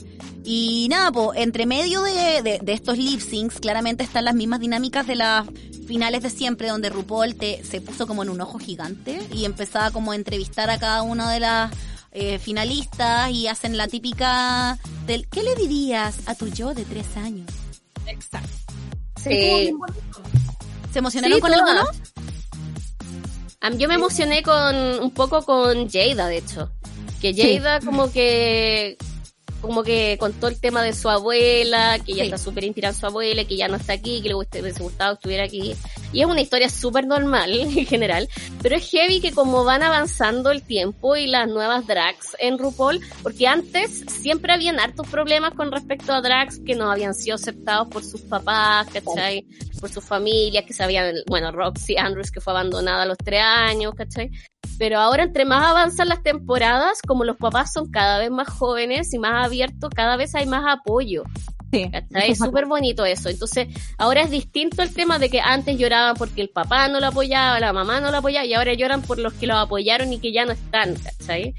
Speaker 2: Y nada, pues, entre medio de, de, de estos lip syncs, claramente están las mismas dinámicas de las finales de siempre, donde RuPaul te, se puso como en un ojo gigante y empezaba como a entrevistar a cada una de las eh, finalistas y hacen la típica del ¿qué le dirías a tu yo de tres años?
Speaker 4: Exacto.
Speaker 3: Sí.
Speaker 2: ¿Se emocionaron
Speaker 3: Sí,
Speaker 2: con
Speaker 3: todas. Yo me emocioné con un poco con Jada, de hecho. Que Jada como que como que contó el tema de su abuela, que ella
Speaker 2: Sí.
Speaker 3: está súper inspirada en su abuela, que ya no está aquí, que le hubiese gustado que estuviera aquí. Y es una historia súper normal en general, pero es heavy que como van avanzando el tiempo y las nuevas drags en RuPaul, porque antes siempre habían hartos problemas con respecto a drags que no habían sido aceptados por sus papás, ¿cachai? Por sus familias, que se habían, bueno, Roxy Andrews que fue abandonada a los tres años, ¿cachai? Pero ahora entre más avanzan las temporadas, como los papás son cada vez más jóvenes y más abiertos, cada vez hay más apoyo.
Speaker 4: Sí.
Speaker 3: Es súper bonito eso. Entonces, ahora es distinto el tema de que antes lloraban porque el papá no lo apoyaba, la mamá no lo apoyaba, y ahora lloran por los que lo apoyaron y que ya no están, ¿cachai?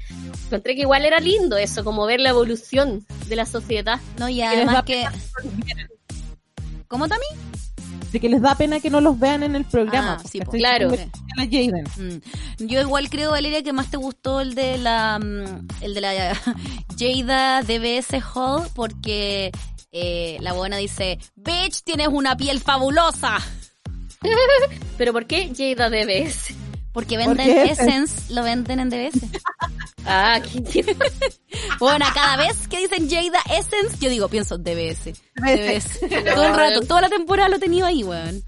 Speaker 3: Encontré que igual era lindo eso, como ver la evolución de la sociedad.
Speaker 2: No, y además
Speaker 4: da
Speaker 2: que... ¿Cómo también?
Speaker 4: De que les da pena que no los vean en el programa.
Speaker 2: Ah, sí,
Speaker 3: claro.
Speaker 4: Jaden.
Speaker 2: Mm. Yo igual creo, Valeria, que más te gustó el de la mm, el de la Jada DBS Hall porque eh, la buena dice, bitch, tienes una piel fabulosa.
Speaker 3: Pero ¿por qué Jada DBS?
Speaker 2: Porque venden Essence, lo venden en DBS.
Speaker 3: Ah, qué
Speaker 2: Bueno, cada vez que dicen Jada Essence, yo digo, pienso DBS. DBS. Todo el rato, toda la temporada lo he tenido ahí, weón.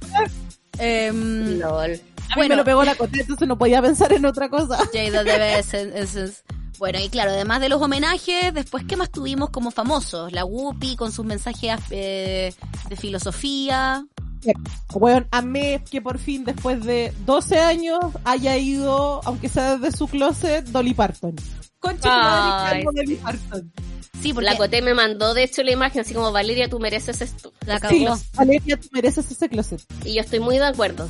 Speaker 2: Em,
Speaker 3: LOL.
Speaker 4: A mí
Speaker 2: Bueno.
Speaker 4: me lo pegó la coteta, entonces no podía pensar en otra cosa.
Speaker 2: Jada DBS Essence. Bueno, y claro, además de los homenajes, después, ¿qué más tuvimos como famosos? La Whoopi con sus mensajes eh, de filosofía.
Speaker 4: Weón, amé que por fin, después de 12 años, haya ido, aunque sea desde su closet, Dolly Parton. Concha madre, Dolly Parton.
Speaker 2: Sí, porque
Speaker 3: La Coté me mandó, de hecho, la imagen así como, Valeria, tú mereces esto.
Speaker 2: la
Speaker 4: Sí. Valeria, tú mereces ese closet.
Speaker 3: Y yo estoy muy de acuerdo.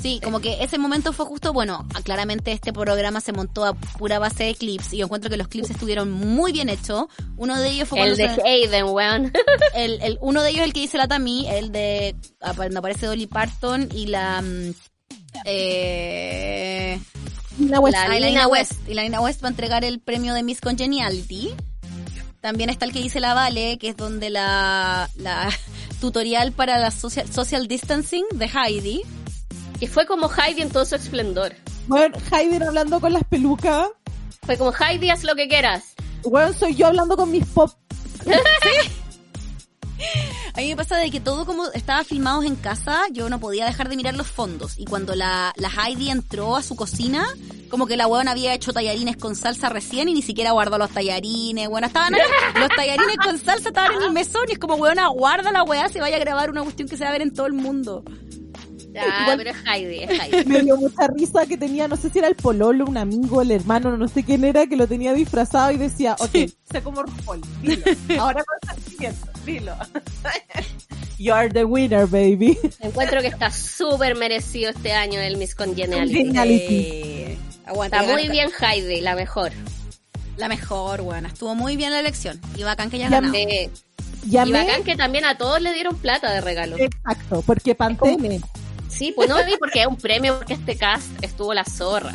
Speaker 2: Sí, como que ese momento fue justo, bueno, claramente este programa se montó a pura base de clips y yo encuentro que los clips estuvieron muy bien hechos. Uno de ellos fue
Speaker 3: El
Speaker 2: cuando
Speaker 3: de
Speaker 2: se-
Speaker 3: Hayden, weón.
Speaker 2: el, el- uno de ellos el que dice la Tami, el de ah, cuando aparece Dolly Parton y la mm, eh,
Speaker 4: West.
Speaker 2: la
Speaker 3: La
Speaker 2: Lina
Speaker 3: Nina
Speaker 2: West y la Lina West va a entregar el premio de Miss Congeniality. También está el que dice la Vale, que es donde la, la tutorial para la social, social distancing de Heidi.
Speaker 3: Que fue como Heidi en todo su esplendor.
Speaker 4: Weón, Hayden hablando con las pelucas.
Speaker 3: Fue como Heidi, haz lo que quieras.
Speaker 4: Weón, soy yo hablando con mis pop.
Speaker 2: A mí me pasa de que todo como estaba filmados en casa, yo no podía dejar de mirar los fondos. Y cuando la, la Heidi entró a su cocina, como que la weona había hecho tallarines con salsa recién y ni siquiera guardó los tallarines. Bueno, estaban ahí, los tallarines con salsa estaban en el mesón y es como weona, guarda la weá, se vaya a grabar una cuestión que se va a ver en todo el mundo.
Speaker 4: Igual-
Speaker 3: pero es Heidi, es Heidi.
Speaker 4: Me dio mucha risa que tenía, no sé si era el pololo, un amigo, el hermano, no sé quién era, que lo tenía disfrazado y decía, ok, sé como RuPaul, dilo. Ahora con sentimiento, dilo. You are the winner, baby.
Speaker 3: Encuentro que está súper merecido este año el Miss Congeniality.
Speaker 2: Eh, aguanta,
Speaker 3: Está muy bien Heidi, la mejor.
Speaker 2: La mejor, weona. Estuvo muy bien la elección. Y bacán que ganado.
Speaker 3: Eh, y bacán que también a todos le dieron plata de regalo.
Speaker 4: exacto, porque Pantene.
Speaker 3: Sí, pues no vi porque es un premio, porque este cast estuvo la zorra.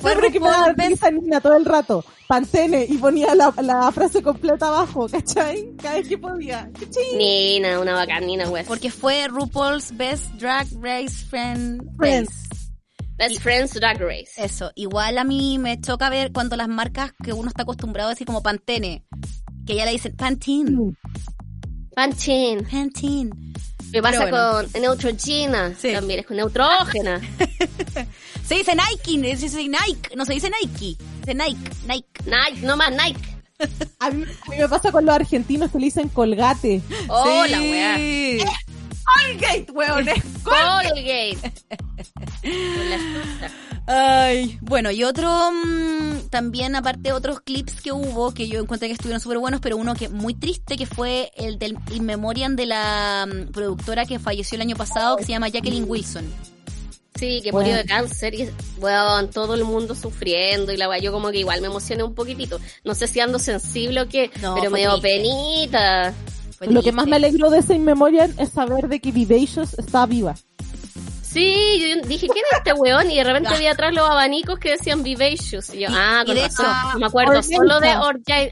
Speaker 2: Fue
Speaker 4: Fue que me
Speaker 2: RuPaul
Speaker 4: daba
Speaker 2: Best-
Speaker 4: risa Nina todo el rato. Pantene, y ponía la, la frase completa abajo, ¿cachai? Cada vez que podía. ¿cachai?
Speaker 3: Nina, una bacanina, güey.
Speaker 2: Porque fue RuPaul's Best Drag Race Friend
Speaker 4: Friends.
Speaker 2: Race.
Speaker 3: Best Friends Drag Race.
Speaker 2: Eso, igual a mí me choca ver cuando las marcas que uno está acostumbrado a decir como Pantene, que ya le dicen Pantene.
Speaker 3: Panchin.
Speaker 2: Pantene.
Speaker 3: Me pasa
Speaker 2: bueno.
Speaker 3: con Neutrogena.
Speaker 2: Sí.
Speaker 3: También es con Neutrógena.
Speaker 2: Se dice Nike, se dice Nike, no se dice Nike, se dice Nike, Nike.
Speaker 3: Nike, no más Nike.
Speaker 4: A mí, a mí me pasa con los argentinos que le dicen colgate.
Speaker 3: Oh,
Speaker 2: Sí.
Speaker 3: weá.
Speaker 4: Colgate, weón.
Speaker 3: Colgate. Con la excusa.
Speaker 2: Ay, bueno, y otro, mm, también aparte otros clips que hubo, que yo encontré que estuvieron súper buenos, pero uno que muy triste, que fue el del In Memoriam de la mm, productora que falleció el año pasado, que se llama Jacqueline Wilson.
Speaker 3: Sí, que
Speaker 4: Bueno.
Speaker 3: murió de cáncer y, weón, todo el mundo sufriendo y la yo como que igual me emocioné un poquitito. No sé si ando sensible o qué,
Speaker 2: No,
Speaker 3: pero me dio
Speaker 2: triste.
Speaker 3: penita.
Speaker 2: Fue
Speaker 4: Lo que más me alegró de esa inmemoria es saber de que Vivacious está viva.
Speaker 3: Sí, yo dije, ¿quién es este weón? Y de repente vi atrás los abanicos que decían Vivacious. Y yo, ah,
Speaker 2: y
Speaker 3: con
Speaker 2: de
Speaker 3: razón.
Speaker 2: hecho,
Speaker 3: no me acuerdo solo de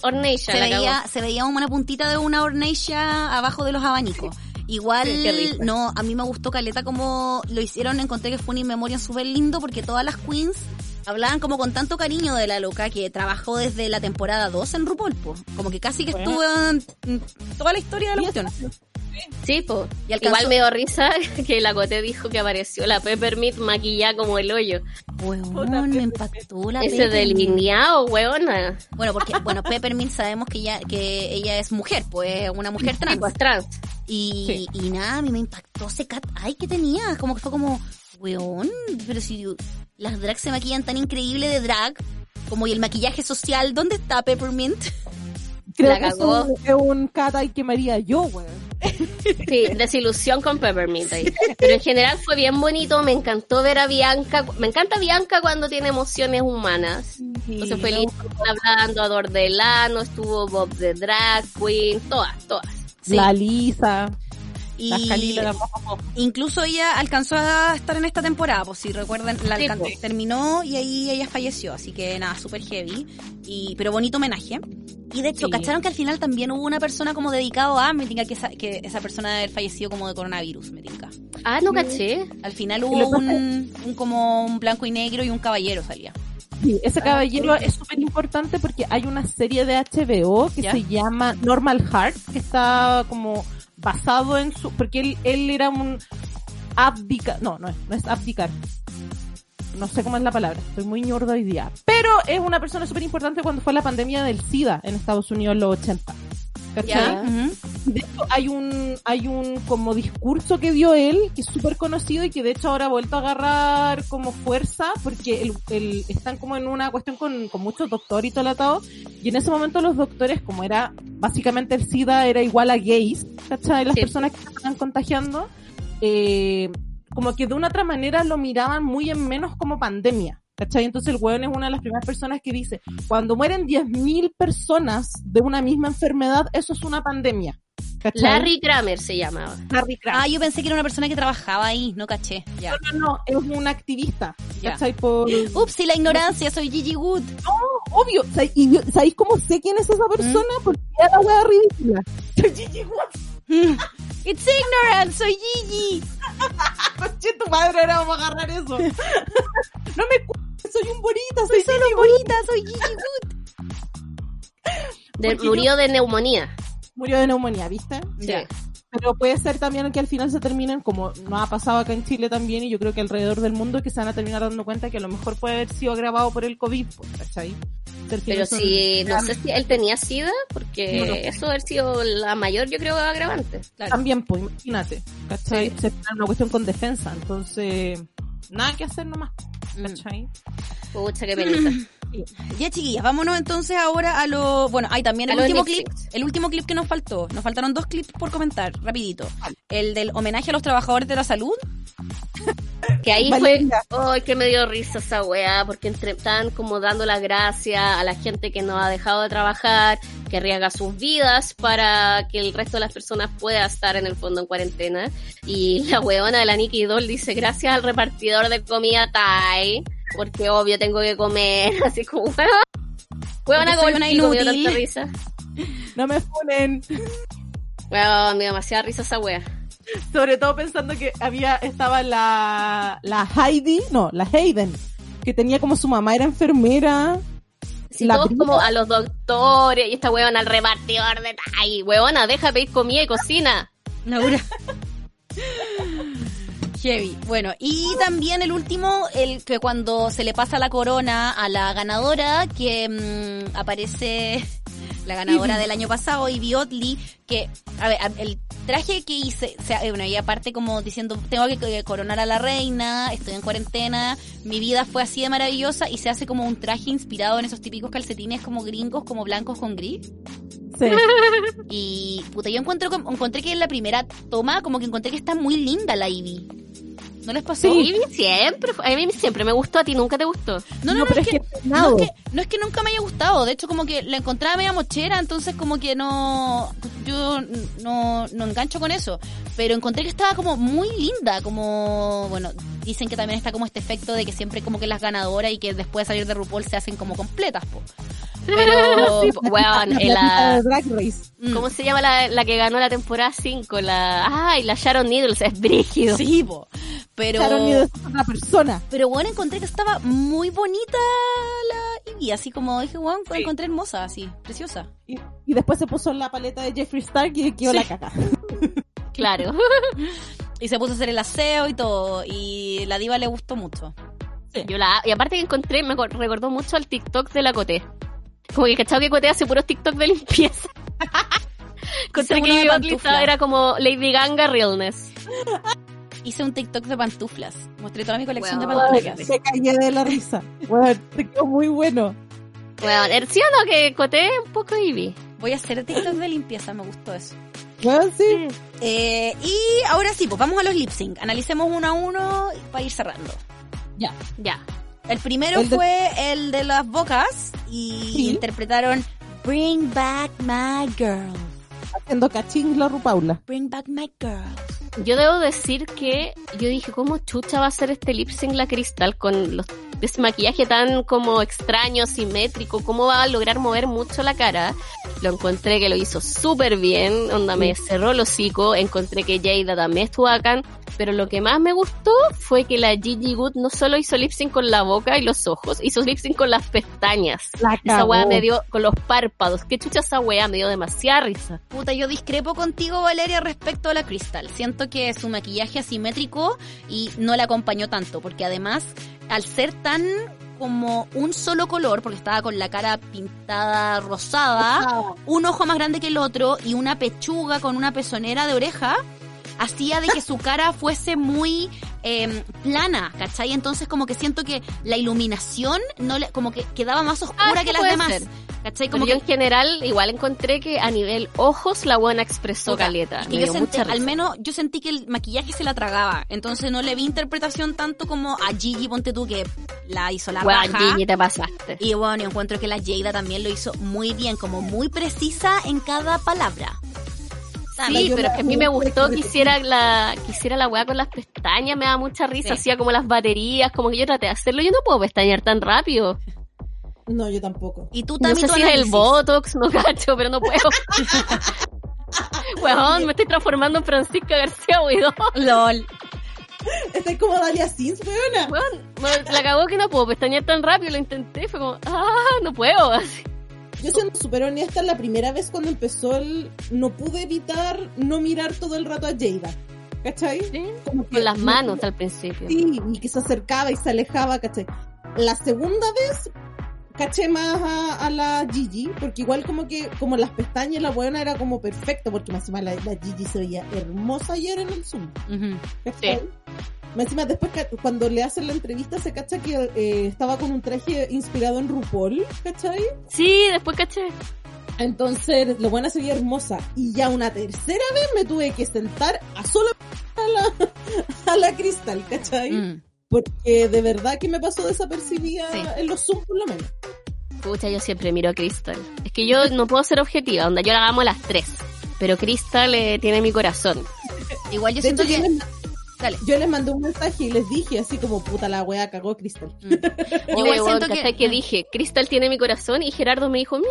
Speaker 3: Ornesia.
Speaker 2: se veía, se veía una puntita de una hornilla abajo de los abanicos. Igual,
Speaker 3: Sí,
Speaker 2: no, a mí me gustó Caleta como lo hicieron, encontré que fue una inmemoria súper lindo porque todas las queens hablaban como con tanto cariño de la loca que trabajó desde la temporada 2 en RuPaul, po. como que casi que
Speaker 4: Bueno.
Speaker 2: estuvo en, en toda la historia de la cuestión.
Speaker 3: Sí, po.
Speaker 2: Y alcanzó-
Speaker 3: Igual me dio risa que la Cote dijo que apareció la Peppermint maquillada como el hoyo.
Speaker 2: Weón, me impactó la
Speaker 3: Ese delineado, weona.
Speaker 2: Bueno, porque, bueno, Peppermint sabemos que ella, que ella es mujer, pues, una mujer trans.
Speaker 3: Pues trans.
Speaker 2: Y, y nada, a mí me impactó ese cat eye que tenía. Como que fue como, weón, pero si las drags se maquillan tan increíble de drag, como y el maquillaje social, ¿dónde está Peppermint?
Speaker 4: Creo
Speaker 3: La
Speaker 4: que es
Speaker 3: cagó.
Speaker 4: un, es un cat eye que me haría yo, weón.
Speaker 3: Sí, desilusión con Peppermint ahí. Pero en general fue bien bonito, me encantó ver a Bianca. Me encanta Bianca cuando tiene emociones humanas. Entonces fue lindo hablando, Ador Delano, estuvo Bob de Drag Queen, todas, todas.
Speaker 2: Sí.
Speaker 4: La Lisa,
Speaker 2: Y
Speaker 4: la
Speaker 2: incluso ella alcanzó a estar en esta temporada, pues si recuerdan, la
Speaker 3: Sí, pues.
Speaker 2: terminó y ahí ella falleció, así que nada, súper heavy, y, pero bonito homenaje. Y de hecho,
Speaker 4: Sí.
Speaker 2: ¿cacharon que al final también hubo una persona como dedicado a, me tinca que esa, que esa persona debe haber fallecido como de coronavirus, me tinca.
Speaker 3: Ah, no caché.
Speaker 2: Al final hubo un, un como un blanco y negro y un caballero salía.
Speaker 4: Sí, ese caballero es súper importante porque hay una serie de HBO que
Speaker 2: ¿Ya?
Speaker 4: se llama Normal Heart, que está como basado en su... Porque él, él era un abdicar... No, no es, no es abdicar. No sé cómo es la palabra, estoy muy ñorda hoy día. Pero es una persona súper importante cuando fue la pandemia del SIDA en Estados Unidos en los 80. De hecho, hay un, hay un como discurso que dio él, que es súper conocido y que de hecho ahora ha vuelto a agarrar como fuerza, porque el, el- están como en una cuestión con, con muchos doctores y todo el atado, y en ese momento los doctores, como era, básicamente el SIDA era igual a gays, ¿cachai? Las
Speaker 3: Sí.
Speaker 4: personas que se estaban contagiando, eh, como que de una otra manera lo miraban muy en menos como pandemia. ¿Cachai? Entonces el weón es una de las primeras personas que dice, cuando mueren 10.000 personas de una misma enfermedad, eso es una pandemia. ¿Cachai?
Speaker 3: Larry Kramer se llamaba.
Speaker 4: Larry Kramer.
Speaker 2: Ah, yo pensé que era una persona que trabajaba ahí, no caché. Ya.
Speaker 4: No, no, no, es un activista.
Speaker 2: Ya.
Speaker 4: ¿Cachai? Por...
Speaker 2: Ups, y la ignorancia, soy Gigi Wood.
Speaker 4: Obvio. O sea, y yo- ¿Sabéis cómo sé quién es esa persona? Porque era la wea ridícula. Gigi Watts.
Speaker 2: It's ignorant, soy Gigi.
Speaker 4: Conche tu madre, ahora vamos a agarrar eso. no me cu soy un bonita, soy
Speaker 2: Soy solo
Speaker 4: Gigi
Speaker 2: bonita, soy Gigi Wood.
Speaker 3: De-
Speaker 4: Porque yo-
Speaker 3: murió de neumonía.
Speaker 4: Murió de neumonía, ¿viste?
Speaker 3: Sí.
Speaker 4: Pero puede ser también que al final se terminen, como no ha pasado acá en Chile también, y yo creo que alrededor del mundo, que se van a terminar dando cuenta que a lo mejor puede haber sido agravado por el COVID, pues, ¿cachai?
Speaker 3: Pero si, no sé si él tenía SIDA, porque
Speaker 4: No, no.
Speaker 3: eso haber sido la mayor, yo creo, agravante.
Speaker 2: Claro.
Speaker 4: También, pues, imagínate, ¿cachai? Se trata de una cuestión con defensa, entonces, nada que hacer nomás,
Speaker 2: Mm.
Speaker 4: ¿cachai?
Speaker 3: Pucha, qué penita.
Speaker 2: Ya, chiquillas, vámonos entonces ahora a lo... Bueno, hay también
Speaker 3: A
Speaker 2: el
Speaker 3: los
Speaker 2: último
Speaker 3: lip
Speaker 2: clip. El último clip que nos faltó. Nos faltaron dos clips por comentar, rapidito. El del homenaje a los trabajadores de la salud.
Speaker 3: Que ahí
Speaker 4: Valeria.
Speaker 3: fue, ay, que me dio risa esa weá, porque entre, estaban como dando las gracias a la gente que no ha dejado de trabajar, que arriesga sus vidas para que el resto de las personas pueda estar en el fondo en cuarentena. Y la weona de la Nikki Doll dice, gracias al repartidor de comida Thai, porque obvio tengo que comer, así como. Weona
Speaker 2: Porque soy
Speaker 3: como
Speaker 2: una inútil.
Speaker 3: tanta risa.
Speaker 4: No me ponen,
Speaker 3: Weón, me demasiada risa esa wea.
Speaker 4: sobre todo pensando que había, estaba la, la Heidi, no, la Hayden, que tenía como su mamá era enfermera,
Speaker 3: Si
Speaker 4: La
Speaker 3: todos
Speaker 4: prima-
Speaker 3: como a los doctores y esta huevona al repartidor de ay, huevona, deja de pedir comida y cocina.
Speaker 2: Laura. Heavy. Bueno, y también el último, el que cuando se le pasa la corona a la ganadora, que mm, aparece la ganadora del año pasado, Ivy Otley, que, a ver, el traje que hice, o sea, bueno, y aparte como diciendo, tengo que coronar a la reina, estoy en cuarentena, mi vida fue así de maravillosa, y se hace como un traje inspirado en esos típicos calcetines como gringos, como blancos con gris.
Speaker 4: sí.
Speaker 2: Y puta, yo encuentro, como- encontré que en la primera toma, como que encontré que está muy linda la Ivy. ¿No les pasó?
Speaker 4: Sí.
Speaker 3: Siempre, a mí siempre me gustó, a ti nunca te gustó.
Speaker 2: No, no, no,
Speaker 4: pero
Speaker 2: es que, no, es que, no es que nunca me haya gustado. De hecho, como que la encontraba media mochera, entonces como que no, yo no, no engancho con eso. Pero encontré que estaba como muy linda, como, bueno, dicen que también está como este efecto de que siempre como que las ganadoras y que después de salir de RuPaul se hacen como completas, po. Pero,
Speaker 3: Sí, weón,
Speaker 4: la
Speaker 3: en la-
Speaker 2: mm,
Speaker 3: ¿Cómo se llama la, la que ganó la temporada 5? La, ay, la Sharon Needles, es brígido.
Speaker 2: sí, po. Pero...
Speaker 4: Sharon Needles es otra persona.
Speaker 2: Pero bueno, encontré que estaba muy bonita la Ivy, así como dije, bueno, la encontré hermosa, así, preciosa.
Speaker 4: Y, y después se puso la paleta de Jeffree Star y quedó
Speaker 2: Sí.
Speaker 4: la caca.
Speaker 3: Claro.
Speaker 2: Y se puso a hacer el aseo y todo, y la diva le gustó mucho.
Speaker 3: Yo la, y aparte que encontré, me co- recordó mucho al TikTok de la Coté. Como que cachado que Coté hace puros TikTok de limpieza.
Speaker 2: Uno
Speaker 3: que Ivy
Speaker 2: pantufla.
Speaker 3: era como Lady Ganga Realness.
Speaker 2: Hice un TikTok de pantuflas, mostré toda mi colección de pantuflas.
Speaker 4: me caí de la risa. Bueno, te quedó muy bueno.
Speaker 3: Bueno, er- ¿sí o no que Coté es un poco Ivy?
Speaker 2: Voy a hacer TikTok de limpieza, me gustó eso.
Speaker 4: Bueno, sí.
Speaker 2: Eh, y ahora sí, pues vamos a los lip sync. Analicemos uno a uno para ir cerrando.
Speaker 4: Ya.
Speaker 3: Ya.
Speaker 2: El primero
Speaker 4: El de-
Speaker 2: fue el de las bocas y
Speaker 4: Sí.
Speaker 2: interpretaron Bring Back My Girl.
Speaker 4: Haciendo cachín la Rupaula.
Speaker 2: Bring Back My Girl.
Speaker 3: Yo debo decir que yo dije, ¿cómo chucha va a ser este lip sync la cristal con los ese maquillaje tan como extraño, simétrico? ¿Cómo va a lograr mover mucho la cara? Lo encontré que lo hizo súper bien, onda me cerró el hocico, encontré que Jada también estuvo bacán, pero lo que más me gustó fue que la Gigi Good no solo hizo lip sync con la boca y los ojos, hizo lip sync con las pestañas.
Speaker 4: La
Speaker 3: Esa weá me dio con los párpados. Qué chucha esa weá, me dio demasiada risa.
Speaker 2: Puta, yo discrepo contigo, Valeria, respecto a la Crystal. Siento que su maquillaje asimétrico y no la acompañó tanto, porque además, al ser tan como un solo color, porque estaba con la cara pintada rosada, un ojo más grande que el otro y una pechuga con una pezonera de oreja, hacía de que su cara fuese muy eh, plana, ¿cachai? Entonces como que siento que la iluminación no le, como que quedaba más oscura
Speaker 3: Ah, sí
Speaker 2: que las demás.
Speaker 3: ser.
Speaker 2: ¿Cachai?
Speaker 3: Como
Speaker 2: Como
Speaker 3: yo
Speaker 2: que
Speaker 3: en general igual encontré que a nivel ojos la buena expresó caleta.
Speaker 2: es que yo sentí, al menos yo sentí que el maquillaje se la tragaba, entonces no le vi interpretación tanto como a Gigi, ponte tú, que la hizo la
Speaker 3: Weón,
Speaker 2: raja.
Speaker 3: Gigi, te pasaste.
Speaker 2: Y bueno, yo encuentro que la Jada también lo hizo muy bien, como muy precisa en cada palabra.
Speaker 3: Sí, pero es que a mí me gustó que hiciera la, que hiciera la weá con las pestañas, me da mucha risa,
Speaker 2: Sí.
Speaker 3: hacía como las baterías, como que yo traté de hacerlo, yo no puedo pestañear tan rápido.
Speaker 4: No, yo tampoco.
Speaker 2: Y tú
Speaker 3: No
Speaker 2: también
Speaker 3: sé si es el Botox, no cacho, pero no puedo. Weón, me estoy transformando en Francisca García Huidó.
Speaker 2: LOL.
Speaker 4: Estoy como Dalia Sims, weona.
Speaker 3: Weón, me- la cagó que no puedo pestañear tan rápido, lo intenté, fue como, ah, no puedo. Así.
Speaker 4: Yo siendo súper honesta, la primera vez cuando empezó el... No pude evitar no mirar todo el rato a Jada. ¿Cachai? Como que
Speaker 3: Con las
Speaker 4: no-
Speaker 3: manos al principio.
Speaker 4: Sí, y que se acercaba y se alejaba, ¿cachai? La segunda vez caché más a, a la Gigi, porque igual como que, como las pestañas, la buena era como perfecto, porque más encima la, la Gigi se veía hermosa ayer en el Zoom.
Speaker 2: Ujú.
Speaker 4: ¿cachai? Más encima después cuando le hacen la entrevista se cacha que eh, estaba con un traje inspirado en RuPaul, ¿cachai?
Speaker 3: Sí, después caché.
Speaker 4: Entonces, la buena se veía hermosa. Y ya una tercera vez me tuve que sentar a sola a la, a la cristal, ¿cachai?
Speaker 2: Mm.
Speaker 4: Porque de verdad que me pasó desapercibida
Speaker 2: Sí.
Speaker 4: en los Zoom por lo menos.
Speaker 3: Pucha, yo siempre miro a Crystal. Es que yo no puedo ser objetiva, onda, yo la amo a las tres. Pero Crystal eh, tiene mi corazón.
Speaker 2: Igual yo
Speaker 4: De
Speaker 2: siento
Speaker 4: hecho,
Speaker 2: que...
Speaker 4: yo, les,
Speaker 2: Dale.
Speaker 4: yo les mandé un mensaje y les dije así como puta la wea cagó Cristal.
Speaker 2: Mm. Yo
Speaker 3: Oye,
Speaker 2: siento
Speaker 3: ¿cachai
Speaker 2: que...
Speaker 3: que dije, Crystal tiene mi corazón y Gerardo me dijo, miau.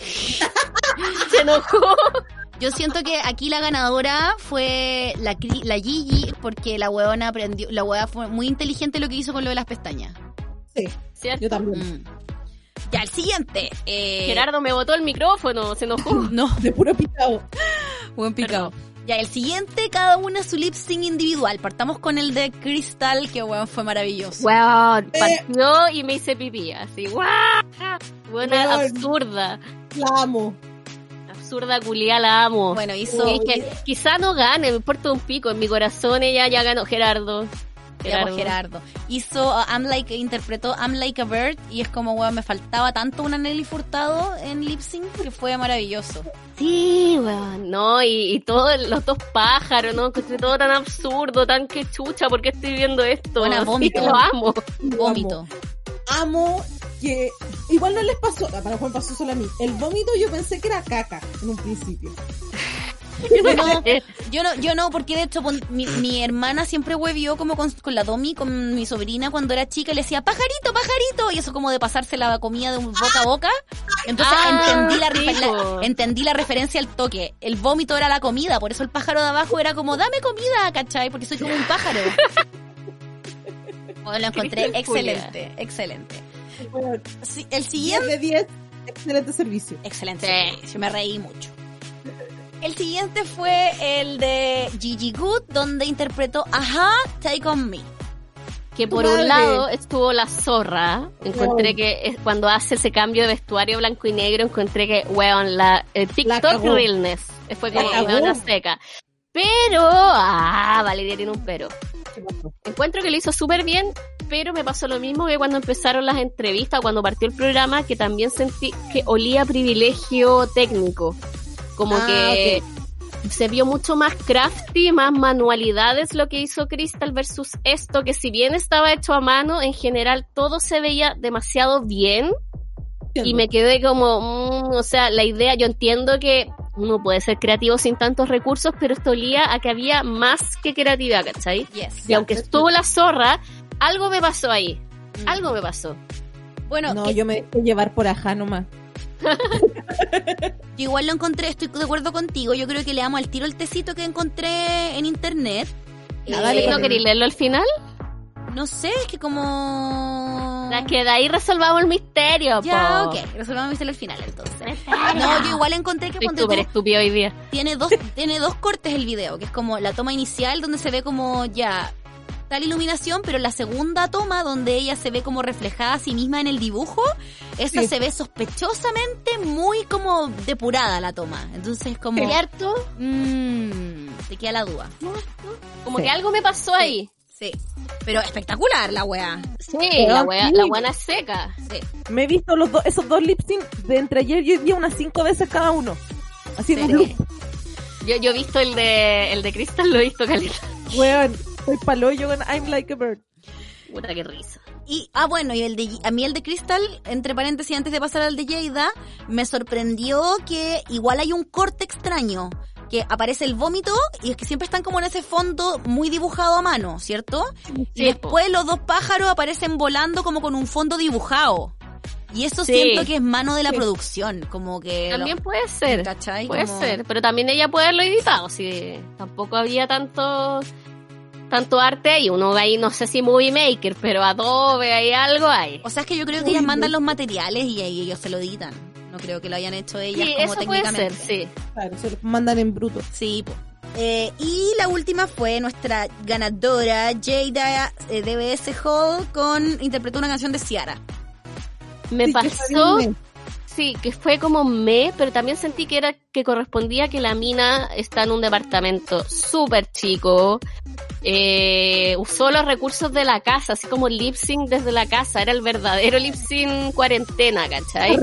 Speaker 3: Se enojó.
Speaker 2: Yo siento que aquí la ganadora fue la, la Gigi, porque la huevona aprendió, la hueá fue muy inteligente lo que hizo con lo de las pestañas.
Speaker 4: Sí,
Speaker 3: ¿Cierto?
Speaker 4: yo también.
Speaker 2: Mm. Ya, el siguiente. Eh,
Speaker 3: Gerardo me botó el micrófono, se enojó.
Speaker 2: No,
Speaker 4: De puro picado.
Speaker 2: buen picado. Ya, el siguiente, cada una su lip sync individual. Partamos con el de Crystal, que weón fue maravilloso.
Speaker 3: Weón,
Speaker 4: Eh.
Speaker 3: partió y me hice pipí, así, guau. Buena,
Speaker 4: Weón.
Speaker 3: absurda.
Speaker 4: La amo.
Speaker 3: Absurda culia, la amo.
Speaker 2: Bueno, hizo...
Speaker 3: Y dije, quizá no gane, me importa un pico. En mi corazón ella ya ganó Gerardo.
Speaker 2: Pues, Gerardo. Hizo uh, I'm Like, interpretó I'm Like a Bird y es como, weón, me faltaba tanto una Nelly Furtado en lip sync que fue maravilloso.
Speaker 3: Sí, weón. No, y, y todos los dos pájaros, ¿no? Encontré todo tan absurdo, tan que chucha, ¿por qué estoy viendo esto?
Speaker 2: Buena,
Speaker 3: Así,
Speaker 2: vómito.
Speaker 3: Lo amo.
Speaker 2: Vómito.
Speaker 4: Amo. Que igual no les pasó, para Juan pasó solo a mí. El vómito yo pensé que era caca en un principio.
Speaker 2: Yo no, yo no, yo no, porque de hecho mi, mi hermana siempre huevió como con, con la Domi, con mi sobrina cuando era chica, y le decía pajarito, pajarito, y eso como de pasarse la comida de un boca a boca. Entonces
Speaker 3: Ah,
Speaker 2: entendí la, la- entendí la referencia al toque. El vómito era la comida, por eso el pájaro de abajo era como dame comida, ¿cachai? Porque soy como un pájaro. Bueno, lo encontré excelente, excelente.
Speaker 4: Bueno,
Speaker 2: el
Speaker 4: 10
Speaker 2: siguiente
Speaker 4: de 10, excelente servicio.
Speaker 2: Excelente.
Speaker 3: Sí.
Speaker 2: servicio, Me reí mucho. El siguiente fue el de Gigi Good, donde interpretó Ajá, Take On Me.
Speaker 3: Que por
Speaker 4: Madre.
Speaker 3: un lado estuvo la zorra. Encontré
Speaker 4: Wow.
Speaker 3: que cuando hace ese cambio de vestuario blanco y negro, encontré que, weón, la el
Speaker 4: La
Speaker 3: TikTok
Speaker 4: cagó.
Speaker 3: realness. Fue como
Speaker 4: La
Speaker 3: una seca. Pero, ah, Valeria tiene un pero. Encuentro que lo hizo súper bien, pero me pasó lo mismo que cuando empezaron las entrevistas, cuando partió el programa, que también sentí que olía privilegio técnico. Como
Speaker 4: Ah,
Speaker 3: que se vio mucho más crafty, más manualidades lo que hizo Crystal versus esto, que si bien estaba hecho a mano, en general todo se veía demasiado bien y me quedé como, mm, o sea, la idea, yo entiendo que uno puede ser creativo sin tantos recursos, pero esto olía a que había más que creatividad, ¿cachai?
Speaker 2: Yes.
Speaker 3: Y aunque estuvo la zorra, algo me pasó ahí.
Speaker 2: Mm.
Speaker 3: Algo me pasó.
Speaker 2: Bueno,
Speaker 4: No,
Speaker 2: que-
Speaker 4: yo me dejé llevar por ajá nomás.
Speaker 2: yo igual lo encontré, estoy de acuerdo contigo. Yo creo que le amo al tiro el tecito que encontré en internet.
Speaker 4: Ya,
Speaker 2: Eh,
Speaker 4: dale,
Speaker 3: ¿No queréis leerlo al final?
Speaker 2: no sé, es que como...
Speaker 3: Es que de ahí resolvamos el misterio,
Speaker 2: Ya,
Speaker 3: po.
Speaker 2: ok, resolvamos el final entonces. No, yo igual encontré que
Speaker 3: Estoy
Speaker 2: ponte
Speaker 3: súper
Speaker 2: tú,
Speaker 3: estúpido hoy día.
Speaker 2: tiene dos, tiene dos cortes el video, que es como la toma inicial donde se ve como ya impecable iluminación, pero la segunda toma donde ella se ve como reflejada a sí misma en el dibujo, esa
Speaker 4: Sí.
Speaker 2: se ve sospechosamente muy como depurada la toma. Entonces como...
Speaker 3: ¿Cierto?
Speaker 2: Mmm, te queda la duda.
Speaker 3: Como
Speaker 4: Sí.
Speaker 3: que algo me pasó ahí.
Speaker 2: Sí. Pero espectacular la wea.
Speaker 3: Sí, la wea,
Speaker 4: sí.
Speaker 3: la buena seca.
Speaker 2: Sí.
Speaker 4: Me he visto los dos, esos dos lip sync de entre ayer y hoy día unas cinco veces cada uno. Así
Speaker 2: Sí.
Speaker 4: que,
Speaker 3: Yo, yo he visto el de, el de Crystal, lo he visto caleta.
Speaker 4: weón, soy paloyo con I'm like a bird.
Speaker 3: Puta, qué risa.
Speaker 2: Y, ah, bueno, y el de, a mí el de Crystal, entre paréntesis, antes de pasar al de Jada, me sorprendió que igual hay un corte extraño. Que aparece el vómito y es que siempre están como en ese fondo muy dibujado a mano, ¿cierto? y después los dos pájaros aparecen volando como con un fondo dibujado. Y eso
Speaker 3: Sí.
Speaker 2: siento que es mano de la
Speaker 4: Sí.
Speaker 2: producción, como que...
Speaker 3: También
Speaker 2: lo-
Speaker 3: puede ser.
Speaker 2: ¿cachai?
Speaker 3: Puede
Speaker 2: Como-
Speaker 3: ser, pero también ella puede haberlo editado, si tampoco había tanto tanto arte ahí, uno ve ahí, no sé si Movie Maker, pero Adobe, hay algo hay.
Speaker 2: O sea, es que yo creo que ellas mandan los materiales y ahí ellos se lo editan. No creo que lo hayan hecho ellas
Speaker 3: Sí,
Speaker 2: como
Speaker 3: eso puede
Speaker 2: técnicamente.
Speaker 3: ser, sí.
Speaker 4: Claro, se los mandan en bruto.
Speaker 2: Sí. Eh, y la última fue nuestra ganadora, Jada eh, DBS Hall, con interpretó una canción de Ciara.
Speaker 3: Me
Speaker 4: Sí,
Speaker 3: pasó, sí, que fue como me, pero también sentí que era que correspondía que la mina está en un departamento súper chico, eh, usó los recursos de la casa, así como lip sync desde la casa, era el verdadero lip sync cuarentena, ¿cachai?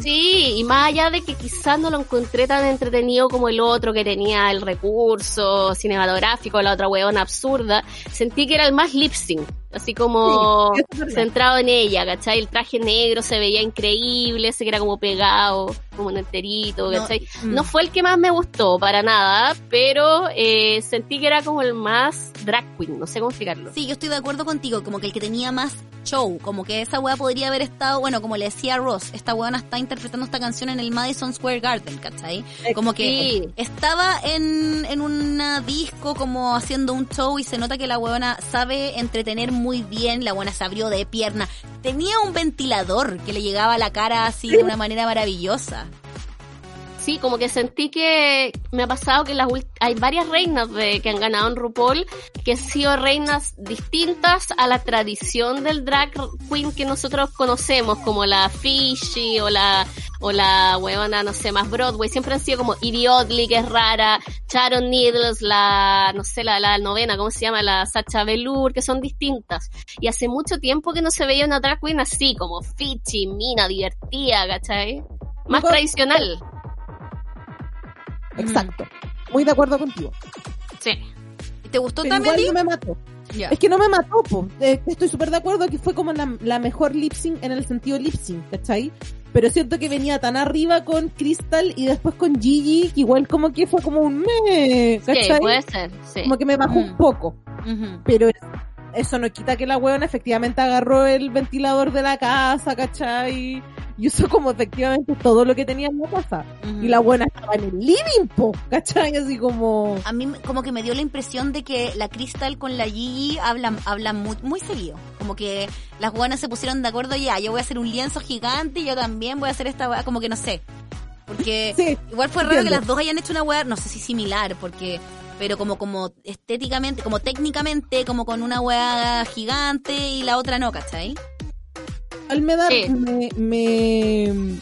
Speaker 3: Sí, y más allá de que quizás no lo encontré tan entretenido como el otro que tenía el recurso cinematográfico, la otra huevona absurda, sentí que era el más lip sync, así como
Speaker 4: Sí,
Speaker 3: centrado en ella, ¿cachai? El traje negro se veía increíble, ese que era como pegado, como un enterito,
Speaker 2: No,
Speaker 3: ¿cachai?
Speaker 2: mm.
Speaker 3: No, fue el que más me gustó, para nada, pero eh, sentí que era como el más drag queen, no sé cómo explicarlo.
Speaker 2: Sí, yo estoy de acuerdo contigo, como que el que tenía más show, como que esa wea podría haber estado, bueno, como le decía Ross, esta weona está interpretando esta canción en el Madison Square Garden, ¿cachai? Como que
Speaker 3: Sí.
Speaker 2: estaba en, en una disco como haciendo un show y se nota que la weona sabe entretener muy bien, la buena se abrió de pierna, tenía un ventilador que le llegaba a la cara así de una manera maravillosa.
Speaker 3: Sí, como que sentí que me ha pasado que las hay varias reinas de, que han ganado en RuPaul que han sido reinas distintas a la tradición del drag queen que nosotros conocemos, como la Fishy o la o la huevona, no sé, más Broadway. Siempre han sido como Idiotly, que es rara, Sharon Needles, la, no sé, la, la novena, ¿cómo se llama? La Sacha Velour, que son distintas. Y hace mucho tiempo que no se veía una drag queen así, como Fishy, mina, divertida, ¿cachai? Más tradicional.
Speaker 4: Exacto. Muy de acuerdo contigo.
Speaker 3: Sí.
Speaker 2: ¿Te gustó
Speaker 4: Pero
Speaker 2: también?
Speaker 4: igual no me mató. Es que no me mató, po. Eh, estoy súper de acuerdo que fue como la, la mejor lip sync en el sentido lip sync, ¿cachai? Pero siento que venía tan arriba con Crystal y después con Gigi, que igual como que fue como un me,
Speaker 3: Sí,
Speaker 4: ¿cachai?
Speaker 3: puede ser, sí.
Speaker 4: Como que me bajó
Speaker 2: Mm.
Speaker 4: un poco.
Speaker 2: Ujú.
Speaker 4: Pero eso no quita que la weona efectivamente agarró el ventilador de la casa, ¿cachai? Y usó como efectivamente todo lo que tenía en la casa. Y la buena estaba en el living, po, ¿cachai? Así como...
Speaker 2: A mí como que me dio la impresión de que la Crystal con la Gigi hablan, hablan muy, muy seguido. Como que las buenas se pusieron de acuerdo ya, yo voy a hacer un lienzo gigante y yo también voy a hacer esta weá, como que no sé. Porque
Speaker 4: Sí,
Speaker 2: igual fue raro que las dos hayan hecho una weá, no sé si similar, porque pero como como estéticamente, como técnicamente, como con una weá gigante y la otra no, ¿cachai?
Speaker 4: Al me da,
Speaker 3: Sí.
Speaker 4: me, me-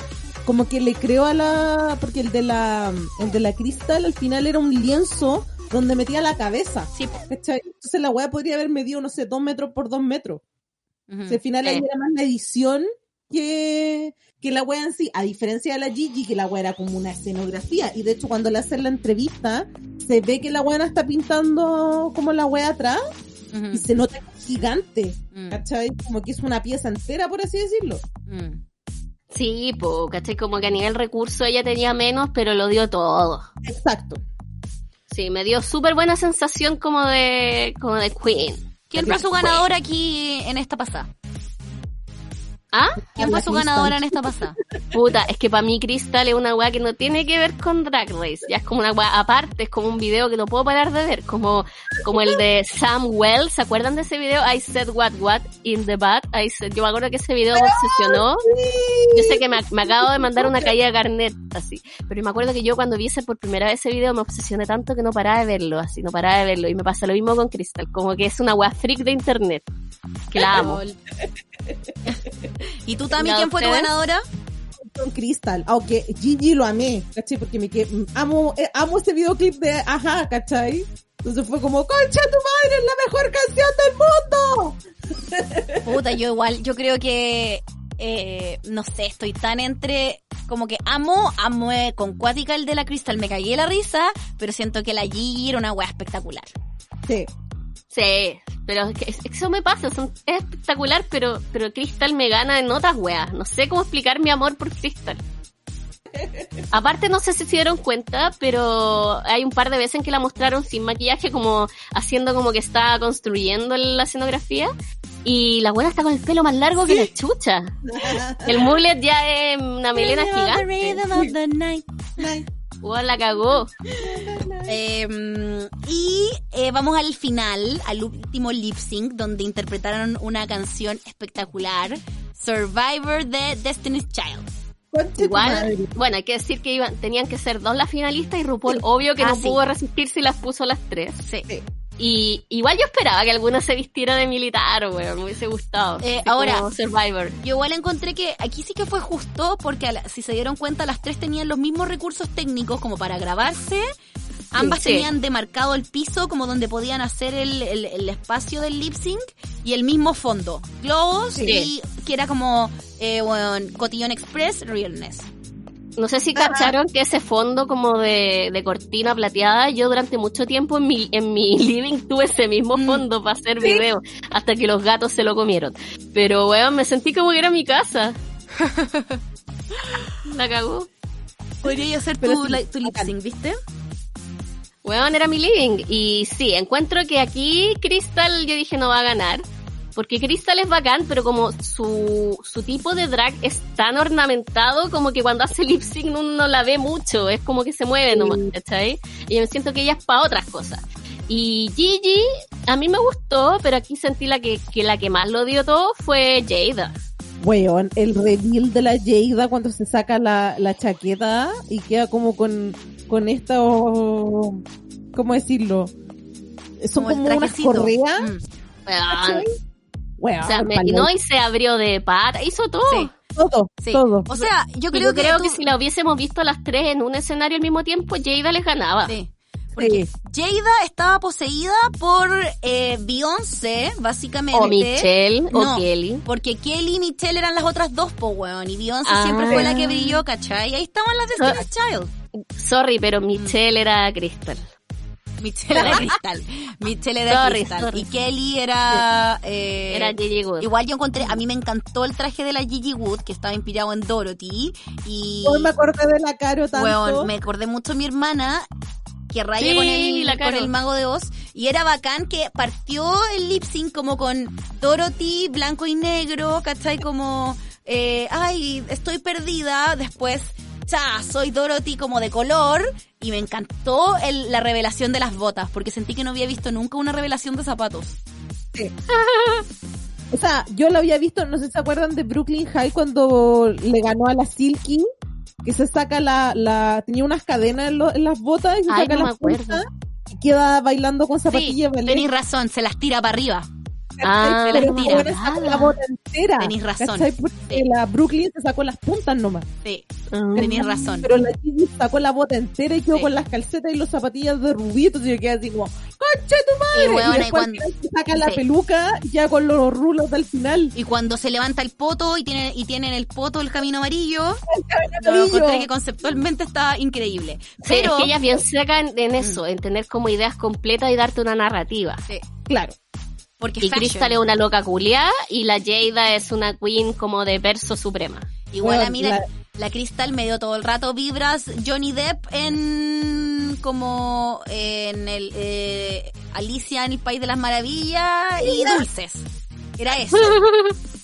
Speaker 4: como que le creo a la, porque el de la, el de la cristal al final era un lienzo donde metía la cabeza.
Speaker 2: Sí.
Speaker 4: ¿cachai? Entonces la weá podría haber medido, no sé, dos metros por dos metros. O sea, al final ahí
Speaker 3: Sí.
Speaker 4: era más la edición que, que la wea en sí, a diferencia de la Gigi, que la wea era como una escenografía. Y de hecho, cuando le hacen la entrevista, se ve que la wea está pintando como la wea atrás y se nota gigante.
Speaker 2: Mm,
Speaker 4: ¿Cachai? Como que es una pieza entera, por así decirlo.
Speaker 2: mm.
Speaker 3: Sí, po, ¿cachai? Como que a nivel recurso ella tenía menos, pero lo dio todo.
Speaker 4: Exacto.
Speaker 3: Sí, me dio súper buena sensación como de, como de Queen.
Speaker 2: ¿Quién fue su ganador aquí en esta pasada?
Speaker 3: ¿Ah?
Speaker 2: ¿Quién fue su ganadora en esta pasada?
Speaker 3: Puta, es que para mí Crystal es una weá que no tiene que ver con Drag Race. Ya es como una weá aparte, es como un video que no puedo parar de ver. Como, como el de Sam Wells. ¿Se acuerdan de ese video? I said what what in the bat. I said, yo me acuerdo que ese video me obsesionó. Yo sé que me, me acabo de mandar una caída de Garnet, así. Pero me acuerdo que yo cuando vi ese por primera vez ese video me obsesioné tanto que no paraba de verlo, así, no paraba de verlo. Y me pasa lo mismo con Crystal, como que es una weá freak de internet. Que la amo.
Speaker 2: ¿Y tú, Tami,
Speaker 3: ¿Y a
Speaker 2: quién fue tu ganadora?
Speaker 4: con Crystal, aunque Gigi lo amé, ¿cachai? Porque me que amo, eh, amo este videoclip de Ajá, ¿cachai? Entonces fue como, concha tu madre, es la mejor canción del mundo.
Speaker 2: Puta, yo igual, yo creo que, eh, no sé, estoy tan entre, como que amo, amo eh, con Cuática el de la Crystal, me cagué la risa, pero siento que la Gigi era una wea espectacular.
Speaker 4: Sí.
Speaker 3: Sí, pero es que es- eso me pasa, son- es espectacular, pero, pero Crystal me gana en otras weas. No sé cómo explicar mi amor por Crystal. Aparte, no sé si se dieron cuenta, pero hay un par de veces en que la mostraron sin maquillaje, como haciendo como que está construyendo la escenografía. Y la buena está con el pelo más largo que la chucha. El mullet ya es una melena gigante. Weón, la cagó.
Speaker 2: Eh, y eh, vamos al final, al último lip sync, donde interpretaron una canción espectacular, Survivor de Destiny's Child.
Speaker 3: Igual, bueno, hay que decir que iban, tenían que ser dos las finalistas y RuPaul obvio que
Speaker 2: Ah,
Speaker 3: no
Speaker 2: sí.
Speaker 3: pudo resistirse y las puso las tres.
Speaker 2: Sí.
Speaker 4: Sí.
Speaker 3: Y igual yo esperaba que alguna se vistiera de militar, weón, me hubiese gustado.
Speaker 2: Eh, ahora-
Speaker 3: Survivor.
Speaker 2: Yo igual encontré que aquí sí que fue justo porque la- si se dieron cuenta las tres tenían los mismos recursos técnicos como para grabarse. Ambas
Speaker 3: Sí.
Speaker 2: tenían demarcado el piso como donde podían hacer el, el- el espacio del lip sync y el mismo fondo. Globos
Speaker 3: Sí.
Speaker 2: y que era como eh, bueno, Cotillón Express Realness.
Speaker 3: No sé si cacharon que ese fondo como de, de cortina plateada, yo durante mucho tiempo en mi, en mi living tuve ese mismo
Speaker 2: Mm.
Speaker 3: fondo para hacer video, hasta que los gatos se lo comieron. Pero weón, me sentí como que era mi casa. La cagó.
Speaker 2: Podría hacer
Speaker 4: Pero
Speaker 2: tu,
Speaker 4: sí,
Speaker 2: tu lip sync, ¿viste?
Speaker 3: Weón, era mi living. Y sí, encuentro que aquí Crystal yo dije no va a ganar. Porque Crystal es bacán, pero como su, su tipo de drag es tan ornamentado como que cuando hace lip sync uno no la ve mucho. Es como que se mueve nomás, ¿cachai? Y yo me siento que ella es para otras cosas. Y Gigi, a mí me gustó, pero aquí sentí la que, que la que más lo dio todo fue Jada.
Speaker 4: Weón, el reveal de la Jada cuando se saca la, la chaqueta y queda como con, con esta, ¿cómo decirlo? Son
Speaker 2: el
Speaker 4: como, unas correas.
Speaker 2: Mm,
Speaker 3: O sea, me- no, y se abrió de pata, hizo todo.
Speaker 2: Sí.
Speaker 4: todo,
Speaker 2: sí.
Speaker 4: todo.
Speaker 2: O sea, yo creo,
Speaker 3: yo creo
Speaker 2: tú-
Speaker 3: que si la hubiésemos visto a las tres en un escenario al mismo tiempo, Jada les ganaba.
Speaker 2: Sí. Porque Jada estaba poseída por eh, Beyoncé, básicamente.
Speaker 3: O Michelle,
Speaker 2: No,
Speaker 3: o Kelly.
Speaker 2: Porque Kelly y Michelle eran las otras dos, po, weón. Y Beyoncé
Speaker 3: Ah.
Speaker 2: siempre fue la que brilló, ¿cachai? Ahí estaban las Destiny's Child.
Speaker 3: Sorry, pero Michelle era Crystal.
Speaker 2: Michelle era Cristal. Michelle era
Speaker 3: Sorry,
Speaker 2: Cristal.
Speaker 3: sorry.
Speaker 2: Y Kelly era... eh,
Speaker 3: Era Gigi Good.
Speaker 2: Igual yo encontré, a mí me encantó el traje de la Gigi Wood, que estaba inspirado en Dorothy. Y...
Speaker 4: Hoy me acordé de la Caro tanto.
Speaker 2: Weón, me acordé mucho de mi hermana que raya
Speaker 3: Sí,
Speaker 2: con, el,
Speaker 3: la
Speaker 2: con el mago de Oz y era bacán que partió el lip sync como con Dorothy blanco y negro, ¿cachai? Como, eh, ay, estoy perdida, después, cha, soy Dorothy como de color y me encantó el- la revelación de las botas porque sentí que no había visto nunca una revelación de zapatos.
Speaker 4: O sea, yo lo había visto, no sé si se acuerdan de Brooklyn High cuando le ganó a la Silky, que se saca la, la tenía unas cadenas en, lo- en las botas y se
Speaker 3: Ay,
Speaker 4: saca
Speaker 3: no me
Speaker 4: las
Speaker 3: acuerdo.
Speaker 4: y queda bailando con
Speaker 2: Sí,
Speaker 4: zapatillas ballet.
Speaker 2: tenéis razón, se las tira para arriba.
Speaker 3: Ah,
Speaker 2: se las
Speaker 4: Pero
Speaker 2: tira.
Speaker 4: ahora saca la bota entera.
Speaker 2: Tenís razón.
Speaker 4: ¿cachai? Porque
Speaker 2: Sí.
Speaker 4: la Brooklyn se sacó las puntas nomás.
Speaker 2: Sí,
Speaker 3: Mm.
Speaker 2: tenéis razón.
Speaker 4: Pero la Gigi sacó la bota entera y quedó
Speaker 2: Sí.
Speaker 4: con las calcetas y los zapatillas de rubitos y yo quedé así como, ¡Concha tu madre!
Speaker 2: Y, weona, y
Speaker 4: después
Speaker 2: cuando-
Speaker 4: se saca la
Speaker 2: Sí.
Speaker 4: peluca ya con los rulos del final.
Speaker 2: Y cuando se levanta el poto y tiene, y tiene en el poto el camino amarillo, lo
Speaker 4: amarillo.
Speaker 2: encontré que conceptualmente está increíble.
Speaker 3: Sí,
Speaker 2: Pero,
Speaker 3: es que ellas bien sacan en eso, en tener como ideas completas y darte una narrativa.
Speaker 2: Sí,
Speaker 4: Claro.
Speaker 2: Porque
Speaker 3: Y. Crystal es una loca culiá y la Jada es una queen como de verso suprema.
Speaker 2: Igual a
Speaker 4: Bueno,
Speaker 2: mí la,
Speaker 4: la-
Speaker 2: la Crystal me dio todo el rato vibras Johnny Depp en como en el eh, Alicia en el País de las Maravillas y Dulces. Era eso.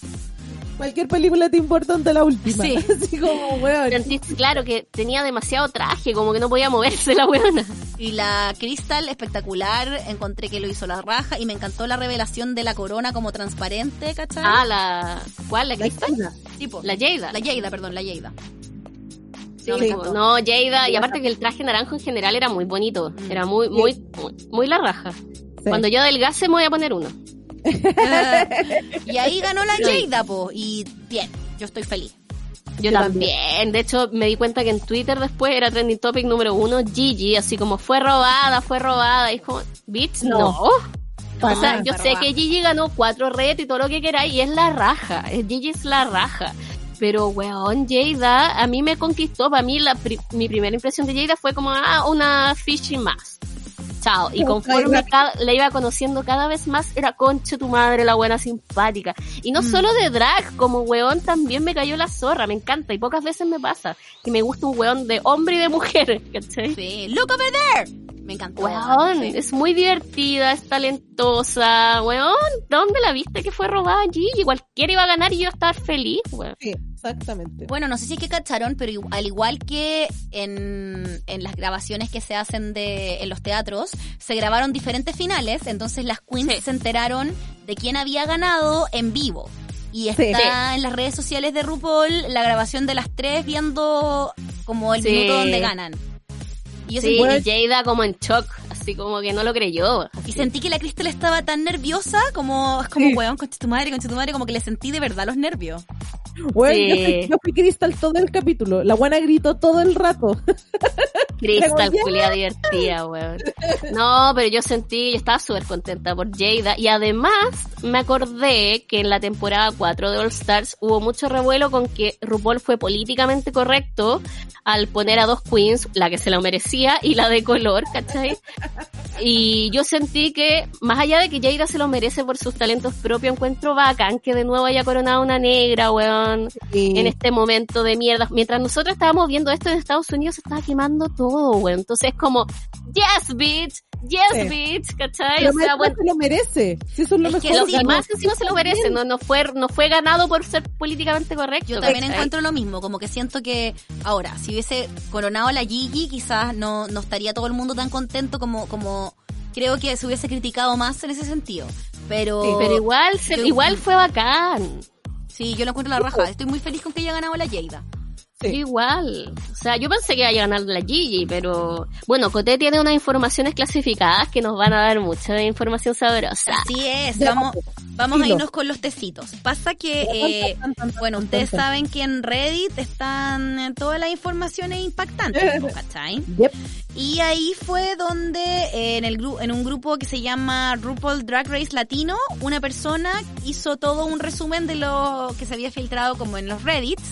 Speaker 4: Cualquier película te importante la última.
Speaker 2: Sí.
Speaker 4: Así como, weón.
Speaker 3: Claro, que tenía demasiado traje, como que no podía moverse la weona.
Speaker 2: Y la Crystal, espectacular. Encontré que lo hizo la raja. Y me encantó la revelación de la corona como transparente, ¿cachai?
Speaker 3: Ah, la... ¿Cuál? ¿La
Speaker 4: La
Speaker 3: Cristal?
Speaker 4: China.
Speaker 2: tipo.
Speaker 3: La Jada.
Speaker 2: La Jada, perdón, la Jada.
Speaker 3: Sí,
Speaker 2: No, encantó.
Speaker 3: no, Jada, y aparte que el traje naranjo en general era muy bonito,
Speaker 2: Mm.
Speaker 3: era muy, muy, muy, muy la raja.
Speaker 4: Sí.
Speaker 3: Cuando yo adelgace me voy a poner uno.
Speaker 2: y ahí ganó la. Jada, po. Y bien, yo estoy feliz.
Speaker 3: Yo,
Speaker 4: Yo
Speaker 3: también. De hecho, me di cuenta que en Twitter después era trending topic número uno, Gigi, así como fue robada, fue robada. Y es como, bitch,
Speaker 4: No.
Speaker 3: O sea, yo sé
Speaker 2: robada.
Speaker 3: que Gigi ganó cuatro redes y todo lo que queráis y es la raja. Es- Gigi es la raja. Pero, weón, Jada a mí me conquistó. Para mí, la pri- mi primera impresión de Jada fue como, ah, una fishy más. Chao. Y conforme
Speaker 4: Kyla.
Speaker 3: ca- la iba conociendo cada vez más, era conche tu madre, la buena simpática. Y no
Speaker 2: Mm.
Speaker 3: solo de drag, como weón también me cayó la zorra, me encanta. Y pocas veces me pasa que me gusta un weón de hombre y de mujer, ¿cachai?
Speaker 2: Sí. Look over there. Me encantó.
Speaker 3: Weón,
Speaker 2: Sí.
Speaker 3: es muy divertida, es talentosa, weón, ¿dónde la viste que fue robada Gigi? Cualquiera iba a ganar y yo iba a estar feliz, weón.
Speaker 4: Sí, exactamente.
Speaker 2: Bueno, no sé si es que cacharon, pero al igual que en, en las grabaciones que se hacen de, en los teatros, se grabaron diferentes finales, entonces las queens
Speaker 3: Sí.
Speaker 2: se enteraron de quién había ganado en vivo. Y
Speaker 4: Sí.
Speaker 2: está en las redes sociales de RuPaul la grabación de las tres viendo como el
Speaker 3: Sí.
Speaker 2: minuto donde ganan. Y yo
Speaker 3: Sí, Jada como en shock, así como que no lo creyó.
Speaker 2: y sentí que la Cristal estaba tan nerviosa como, es como,
Speaker 4: Sí.
Speaker 2: weón, con tu madre, con tu madre, como que le sentí de verdad los nervios.
Speaker 4: Weón,
Speaker 3: Sí.
Speaker 4: yo, fui, yo fui Crystal todo el capítulo. La buena gritó todo el rato.
Speaker 3: Crystal, culia divertida, weón. No, pero yo sentí, yo estaba súper contenta por Jada. Y además, me acordé que en la temporada 4 de All Stars hubo mucho revuelo con que RuPaul fue políticamente correcto al poner a dos queens, la que se lo merecía y la de color, ¿cachai? Y yo sentí que, más allá de que Jada se lo merece por sus talentos propios, encuentro bacán que de nuevo haya coronado una negra, weón en este momento de mierda. Mientras nosotros estábamos viendo esto en Estados Unidos, se estaba quemando todo, güey. Entonces es como, yes, bitch, yes,
Speaker 4: Sí.
Speaker 3: bitch, ¿cachai?
Speaker 4: Pero
Speaker 3: o sea, bueno,
Speaker 4: se lo merece. Si eso es lo
Speaker 2: Es que
Speaker 4: mejor.
Speaker 2: sí,
Speaker 3: y más encima se lo merece, no, no fue, no fue ganado por ser políticamente correcto.
Speaker 2: Yo también
Speaker 3: ¿cachai?
Speaker 2: encuentro lo mismo, como que siento que ahora, si hubiese coronado a la Gigi, quizás no, no estaría todo el mundo tan contento como, como creo que se hubiese criticado más en ese sentido. Pero,
Speaker 3: Sí, pero igual, se-
Speaker 2: Yo-
Speaker 3: igual fue bacán.
Speaker 2: sí, yo lo encuentro la raja. Estoy muy feliz con que haya ganado la Jada.
Speaker 4: Sí.
Speaker 3: Igual. O sea, yo pensé que iba a ganar la Gigi, pero bueno, Coté tiene unas informaciones clasificadas que nos van a dar mucha información sabrosa.
Speaker 2: Así es, vamos, vamos a irnos con los tecitos. Pasa que, eh, bueno, ustedes saben que en Reddit están eh, todas las informaciones impactantes.
Speaker 4: Yep.
Speaker 2: Y ahí fue donde eh, en el gru- en un grupo que se llama RuPaul Drag Race Latino, una persona hizo todo un resumen de lo que se había filtrado como en los Reddits.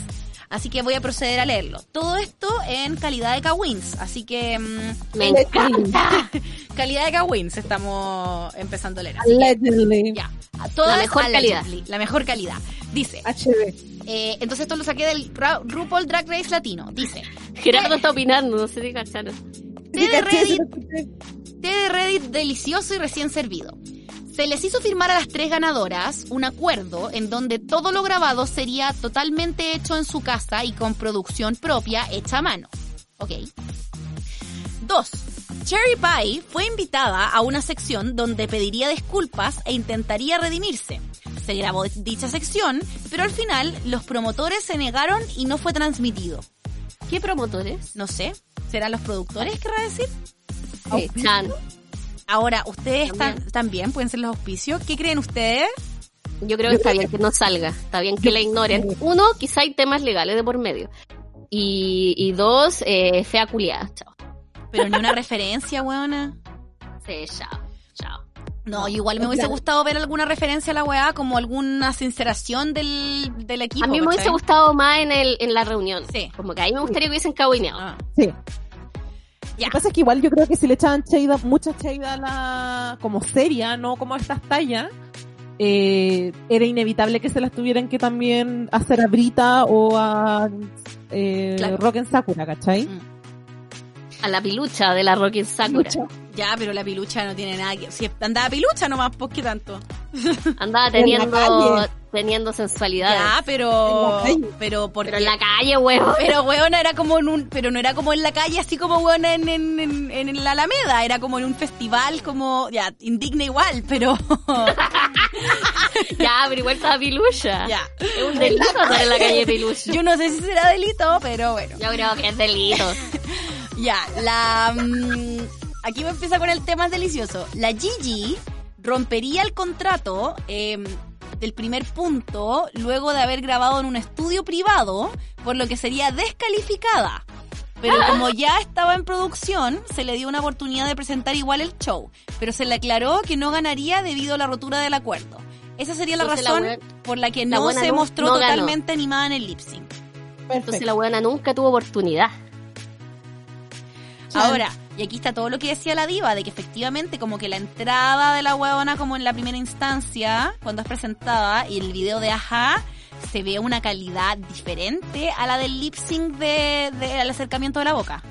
Speaker 2: Así que voy a proceder a leerlo. Todo esto en calidad de K-Wins. Así que mm,
Speaker 3: Me encanta.
Speaker 2: calidad de K-Wins estamos empezando a leer.
Speaker 4: Allegedly.
Speaker 2: ya.
Speaker 3: La mejor
Speaker 2: allegedly, La mejor calidad. Dice,
Speaker 4: HD.
Speaker 2: eh, entonces esto lo saqué del Ra- RuPaul Drag Race Latino. Dice,
Speaker 3: Gerardo está opinando, no sé si cacharon.
Speaker 2: té de Reddit té de Reddit delicioso y recién servido. Se les hizo firmar a las tres ganadoras un acuerdo en donde todo lo grabado sería totalmente hecho en su casa y con producción propia hecha a mano. Ok. Dos. Cherry Pie fue invitada a una sección donde pediría disculpas e intentaría redimirse. Se grabó dicha sección, pero al final los promotores se negaron y no fue transmitido.
Speaker 3: ¿Qué promotores?
Speaker 2: No sé, ¿serán los productores, querrá decir?
Speaker 3: Sí.
Speaker 2: Ahora, ustedes
Speaker 3: También.
Speaker 2: están, también pueden ser los auspicios. ¿Qué creen ustedes?
Speaker 3: Yo creo que está bien que no salga, está bien que la ignoren. Uno, quizá hay temas legales de por medio. Y, y dos, eh, fea culiada. Chao.
Speaker 2: Pero ni una referencia, weona.
Speaker 3: Sí, chao. Chao.
Speaker 2: No, yo igual me hubiese gustado ver alguna referencia a la weá, como alguna sinceración del, del equipo.
Speaker 3: A mí me hubiese gustado más en, el, en la reunión.
Speaker 2: Sí.
Speaker 3: Como que ahí me gustaría que hubiesen cabineado.
Speaker 2: Ah,
Speaker 4: Sí. Lo que pasa es que igual yo creo que si le echaban Cheida, mucha Cheida a la, como seria, no como estas tallas, eh, era inevitable que se las tuvieran que también hacer a Brita o a eh,
Speaker 2: Claro.
Speaker 4: Rock en Sakura, ¿cachai?
Speaker 2: Mm.
Speaker 3: A la pilucha de la Rockin' Sakura.
Speaker 2: Ya, pero la pilucha no tiene nada que... Si andaba pilucha nomás, pues qué tanto.
Speaker 3: Andaba
Speaker 4: En la
Speaker 3: teniendo,
Speaker 4: calle.
Speaker 3: teniendo sensualidad.
Speaker 2: Ya, pero. Pero porque.
Speaker 3: Pero en la calle, huevo.
Speaker 2: Pero weona era como en un, pero no era como en la calle así como weona en, en, en, en la Alameda, era como en un festival como, ya, indigna igual, pero
Speaker 3: Ya, pero igual estaba pilucha.
Speaker 2: ya.
Speaker 3: Es un delito estar en la calle pilucha.
Speaker 2: Yo no sé si será delito, pero bueno.
Speaker 3: Yo creo que es delito.
Speaker 2: Ya, la mm, aquí me empieza con el tema delicioso. La Gigi rompería el contrato eh, del primer punto luego de haber grabado en un estudio privado, por lo que sería descalificada. Pero como ya estaba en producción, se le dio una oportunidad de presentar igual el show, pero se le aclaró que no ganaría debido a la rotura del acuerdo. Esa sería la
Speaker 3: Entonces la
Speaker 2: razón
Speaker 3: buena-
Speaker 2: por la que
Speaker 3: la
Speaker 2: no se
Speaker 3: no-
Speaker 2: mostró
Speaker 3: no ganó.
Speaker 2: totalmente animada en el lip sync.
Speaker 3: Entonces la buena nunca tuvo oportunidad.
Speaker 4: Chan.
Speaker 2: Ahora, y aquí está todo lo que decía la diva, de que efectivamente como que la entrada de la huevona como en la primera instancia, cuando es presentada, y el video de Aja, se ve una calidad diferente a la del lip sync de, de- al acercamiento de la boca.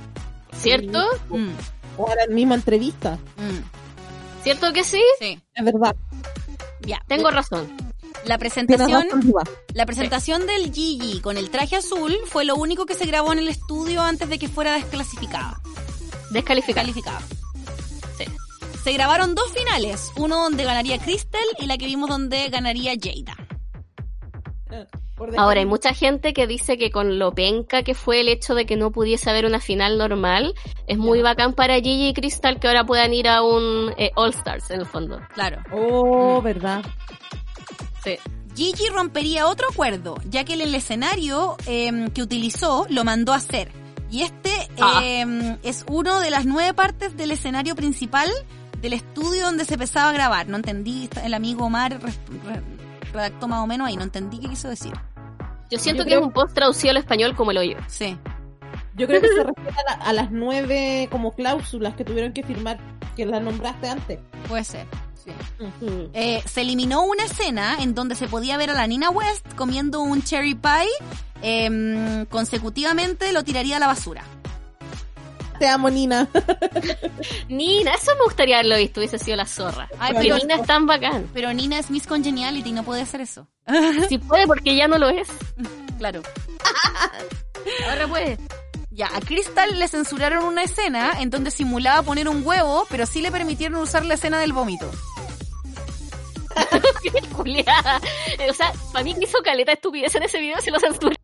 Speaker 3: ¿Cierto?
Speaker 2: Mm,
Speaker 4: O era la misma entrevista.
Speaker 2: mm,
Speaker 3: ¿Cierto que sí?
Speaker 2: sí,
Speaker 4: Es verdad.
Speaker 2: ya.
Speaker 3: Tengo razón.
Speaker 2: La presentación, la presentación del Gigi con el traje azul fue lo único que se grabó en el estudio antes de que fuera desclasificada.
Speaker 3: Descalificado.
Speaker 2: Calificada. Sí. Se grabaron dos finales, uno donde ganaría Crystal y la que vimos donde ganaría Jada.
Speaker 3: Ahora, hay mucha gente que dice que con lo penca que fue el hecho de que no pudiese haber una final normal, es muy bacán para Gigi y Crystal que ahora puedan ir a un eh, All Stars en el fondo.
Speaker 2: Claro.
Speaker 4: Oh,
Speaker 2: Mm.
Speaker 4: verdad.
Speaker 3: Sí.
Speaker 2: Gigi rompería otro acuerdo, ya que en el escenario em, que utilizó lo mandó a hacer. Y este
Speaker 3: Ah.
Speaker 2: em, es uno de las nueve partes del escenario principal del estudio donde se empezaba a grabar. No entendí, el amigo Omar re- re- redactó más o menos ahí, no entendí qué quiso decir.
Speaker 3: Yo siento
Speaker 4: Yo
Speaker 3: que
Speaker 4: creo-
Speaker 3: es un post traducido al español como el hoyo.
Speaker 2: Sí.
Speaker 4: Yo creo que se refiere a, la- a las nueve como cláusulas que tuvieron que firmar, que las nombraste antes.
Speaker 2: Puede ser. Sí. Eh, se eliminó una escena en donde se podía ver a la Nina West comiendo un cherry pie. em, consecutivamente lo tiraría a la basura.
Speaker 4: Te amo, Nina.
Speaker 3: Nina, eso me gustaría haberlo visto, hubiese sido la zorra.
Speaker 2: Ay, pero,
Speaker 3: Nina es tan bacán.
Speaker 2: pero Nina es Miss Congeniality, no puede hacer eso.
Speaker 3: Si puede, porque ya no lo es.
Speaker 2: Claro.
Speaker 3: Ahora puede.
Speaker 2: Ya, a Crystal le censuraron una escena en donde simulaba poner un huevo, pero sí le permitieron usar la escena del vómito.
Speaker 3: Culiada. O sea, para mí que hizo caleta de estupidez en ese video se lo censuró.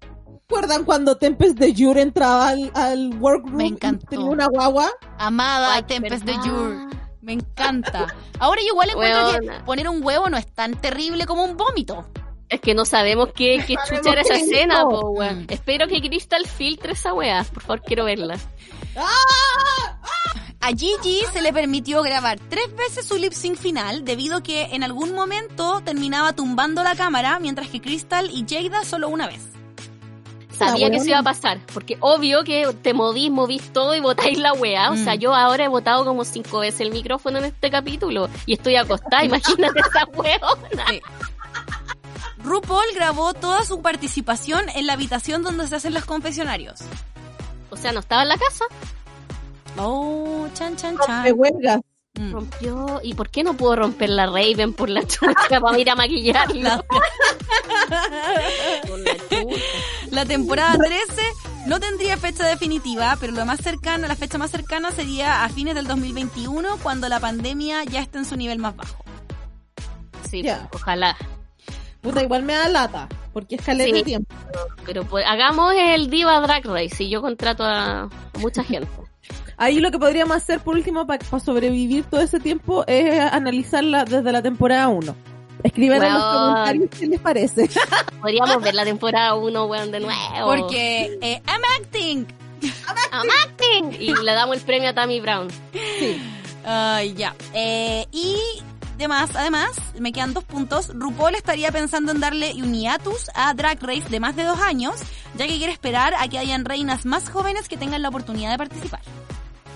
Speaker 4: ¿Recuerdan cuando Tempest de Jure entraba al, al workroom
Speaker 2: Me
Speaker 4: y
Speaker 2: encantó.
Speaker 4: tenía una guagua?
Speaker 2: Amada
Speaker 3: Ay,
Speaker 2: Tempest de. Jure. Me encanta. Ahora yo igual encuentro
Speaker 3: Weona.
Speaker 2: que poner un huevo no es tan terrible como un vómito.
Speaker 3: Es que no sabemos qué, qué
Speaker 4: Sabemos
Speaker 3: chucha era esa escena, po, weón. Espero que Crystal filtre esa weá. Por favor, quiero verla.
Speaker 2: A Gigi se le permitió grabar tres veces su lip sync final debido a que en algún momento terminaba tumbando la cámara mientras que Crystal y Jada solo una vez.
Speaker 3: Sabía que se iba a pasar. Porque obvio que te movís, movís todo y botáis la weá. O sea,
Speaker 2: Mm.
Speaker 3: yo ahora he botado como cinco veces el micrófono en este capítulo. Y estoy acostada. Imagínate esa weona.
Speaker 2: Sí. RuPaul grabó toda su participación en la habitación donde se hacen los confesionarios.
Speaker 3: O sea, no estaba en la casa.
Speaker 2: Oh, chan, chan, chan.
Speaker 4: huelgas.
Speaker 2: Mm.
Speaker 3: Rompió. ¿Y por qué no puedo romper la Raven por la chucha para ir a maquillarla? Por la chucha.
Speaker 2: La temporada 13 no tendría fecha definitiva, pero lo más cercano, la fecha más cercana sería a fines del 2021, cuando la pandemia ya esté en su nivel más bajo.
Speaker 3: Sí,
Speaker 4: Ya.
Speaker 3: ojalá.
Speaker 4: Puta, igual me da lata, porque es caleta
Speaker 3: Sí.
Speaker 4: de tiempo.
Speaker 3: Pero pues, hagamos el Diva Drag Race y yo contrato a, mucha gente.
Speaker 4: Ahí lo que podríamos hacer por último para sobrevivir todo ese tiempo es analizarla desde la temporada 1. Escriban en los comentarios qué les parece.
Speaker 3: Podríamos ver la temporada 1, weón, de nuevo.
Speaker 2: Porque eh, I'm acting.
Speaker 3: I'm acting. Y le damos el premio a Tammy Brown.
Speaker 4: sí.
Speaker 2: Ay, ya. Eh, y demás, además, me quedan dos puntos. RuPaul estaría pensando en darle un hiatus a Drag Race de más de dos años, ya que quiere esperar a que hayan reinas más jóvenes que tengan la oportunidad de participar.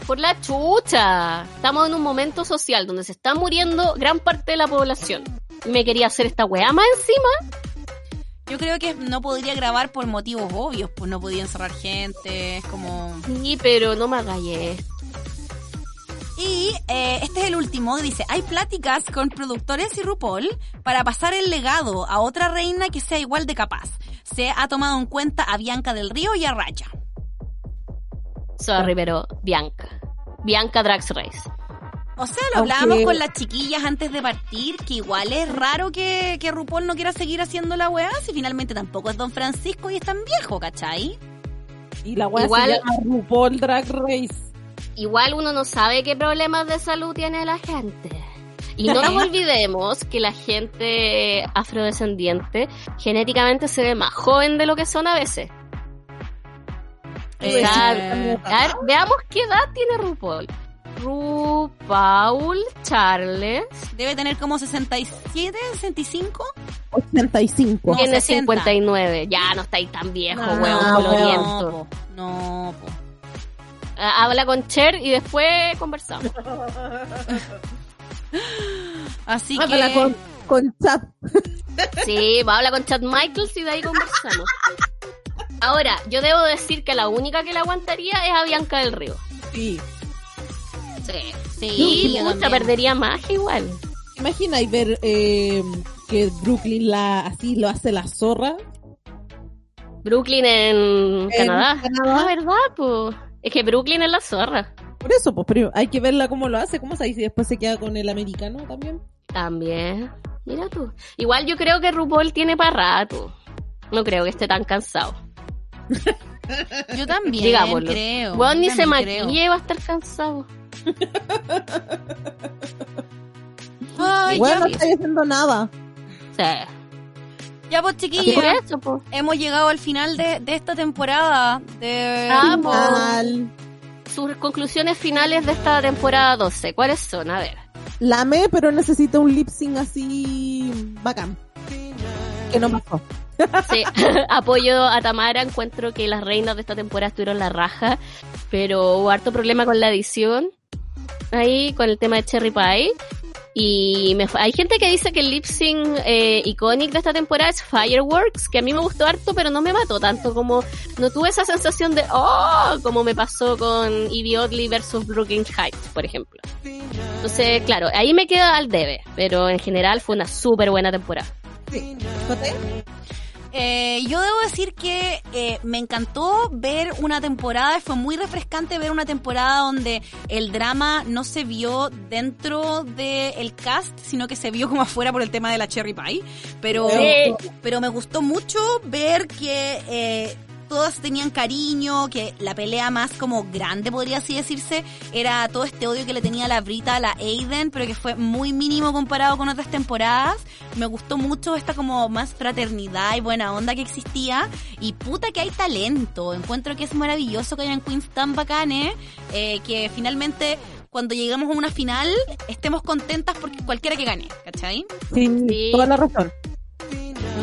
Speaker 3: Por la chucha. Estamos en un momento social donde se está muriendo gran parte de la población. Me quería hacer esta weá más encima.
Speaker 2: Yo creo que no podría grabar por motivos obvios, pues no podía encerrar gente, es como...
Speaker 3: Sí, pero no me hagáis esto.
Speaker 2: Y eh, este es el último, dice, hay pláticas con productores y RuPaul para pasar el legado a otra reina que sea igual de capaz. Se ha tomado en cuenta a Bianca del Río y a Raya.
Speaker 3: Sorry, pero Bianca. Bianca Drax Race.
Speaker 2: O sea, lo hablábamos con las chiquillas antes de partir, que igual es raro que, que RuPaul no quiera seguir haciendo la weá, si finalmente tampoco es Don Francisco y es tan viejo, ¿cachai?
Speaker 4: Y la weá
Speaker 3: Igual-
Speaker 4: se llama RuPaul Drag Race.
Speaker 3: Igual uno no sabe qué problemas de salud tiene la gente. Y no nos olvidemos que la gente afrodescendiente genéticamente se ve más joven de lo que son a veces.
Speaker 2: Eh,
Speaker 3: Está- a ver, veamos qué edad tiene RuPaul. RuPaul Charles
Speaker 2: Debe tener como 67, 65.
Speaker 4: 85.
Speaker 2: No,
Speaker 3: tiene
Speaker 2: 60.
Speaker 3: 59. Ya no está ahí tan viejo,
Speaker 4: No,
Speaker 3: weón,
Speaker 4: no,
Speaker 3: coloriento.
Speaker 2: po. No, po.
Speaker 3: Habla con Cher y después conversamos.
Speaker 2: Así
Speaker 4: Háblala
Speaker 2: que...
Speaker 4: con, con chat.
Speaker 3: Sí, va a hablar con Chad Michaels y de ahí conversamos. Ahora, yo debo decir que la única que la aguantaría es a Bianca del Río.
Speaker 4: Sí.
Speaker 3: Sí.
Speaker 2: Sí,
Speaker 3: pucha,
Speaker 2: también.
Speaker 3: perdería más igual.
Speaker 4: Imagina y ver eh, que Brooklyn la así lo hace la zorra.
Speaker 3: Brooklyn en Canadá.
Speaker 4: Canadá.
Speaker 3: Ah, ¿verdad? Pues. Es que Brooklyn es la zorra.
Speaker 4: Por eso, pues, pero hay que verla cómo lo hace, cómo se si después se queda con el americano también.
Speaker 3: También. Mira tú. Igual yo creo que RuPaul tiene para rato. No creo que esté tan cansado.
Speaker 2: Yo también
Speaker 3: Digámoslo.
Speaker 2: creo.
Speaker 3: Ni
Speaker 2: yo
Speaker 3: se maquille, va a estar cansado.
Speaker 2: Ay,
Speaker 4: Bueno, no está haciendo nada.
Speaker 3: Sí.
Speaker 2: Ya pues
Speaker 3: Por
Speaker 2: chiquillas,
Speaker 3: eso, pues.
Speaker 2: hemos llegado al final de, de esta temporada de
Speaker 3: Ah. Sus conclusiones finales de esta temporada 12, ¿cuáles son? A ver.
Speaker 4: La amé, pero necesita un lip sync así bacán. Que no pasó.
Speaker 3: Sí, apoyo a Tamara, encuentro que las reinas de esta temporada estuvieron la raja, pero hubo harto problema con la edición, ahí con el tema de Cherry Pie. Y me, hay gente que dice que el lip sync eh, iconic de esta temporada es Fireworks, que a mí me gustó harto, pero no me mató tanto como, no tuve esa sensación de, oh, como me pasó con Evie Oddly versus Brooklyn Heights, por ejemplo. Entonces, claro, ahí me queda al debe, pero en general fue una súper buena temporada.
Speaker 4: Sí.
Speaker 2: Eh, yo debo decir que eh, me encantó ver una temporada, fue muy refrescante ver una temporada donde el drama no se vio dentro del cast, sino que se vio como afuera por el tema de la Cherry Pie. Pero,
Speaker 3: Sí.
Speaker 2: pero me gustó mucho ver que eh, todas tenían cariño, que la pelea más como grande, podría así decirse, era todo este odio que le tenía la Brita a la Aiden, pero que fue muy mínimo comparado con otras temporadas. Me gustó mucho esta como más fraternidad y buena onda que existía. Y puta que hay talento. Encuentro que es maravilloso que hayan queens tan bacanes, eh, que finalmente cuando lleguemos a una final estemos contentas porque cualquiera que gane, ¿cachai?
Speaker 4: Sí,
Speaker 3: Sí.
Speaker 4: toda la razón.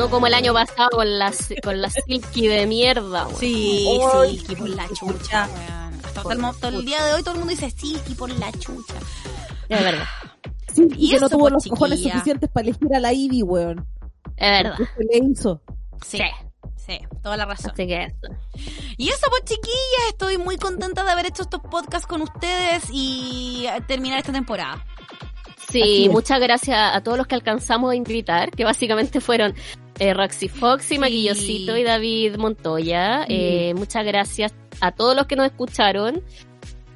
Speaker 3: No como el año pasado con la, con la Silky de mierda. weón.
Speaker 2: Sí,
Speaker 4: Ay,
Speaker 2: Silky por la chucha. weón. Hasta, hasta el, día de hoy todo el mundo dice Silky por la chucha.
Speaker 3: Es verdad.
Speaker 4: Sí,
Speaker 2: Y
Speaker 4: que no
Speaker 2: eso,
Speaker 4: tuvo
Speaker 2: pues,
Speaker 4: los cojones suficientes para elegir a la Ivy, weón.
Speaker 3: Es verdad.
Speaker 4: ¿Qué se le hizo?
Speaker 2: Sí,
Speaker 3: Sí.
Speaker 2: sí, toda la razón.
Speaker 3: Así que eso.
Speaker 2: Y eso, pues chiquillas, estoy muy contenta de haber hecho estos podcasts con ustedes y terminar esta temporada.
Speaker 3: Sí,
Speaker 4: es.
Speaker 3: muchas gracias a todos los que alcanzamos a invitar, que básicamente fueron eh, Roxy Foxy, Maquillosito y David Montoya. Eh, muchas gracias a todos los que nos escucharon.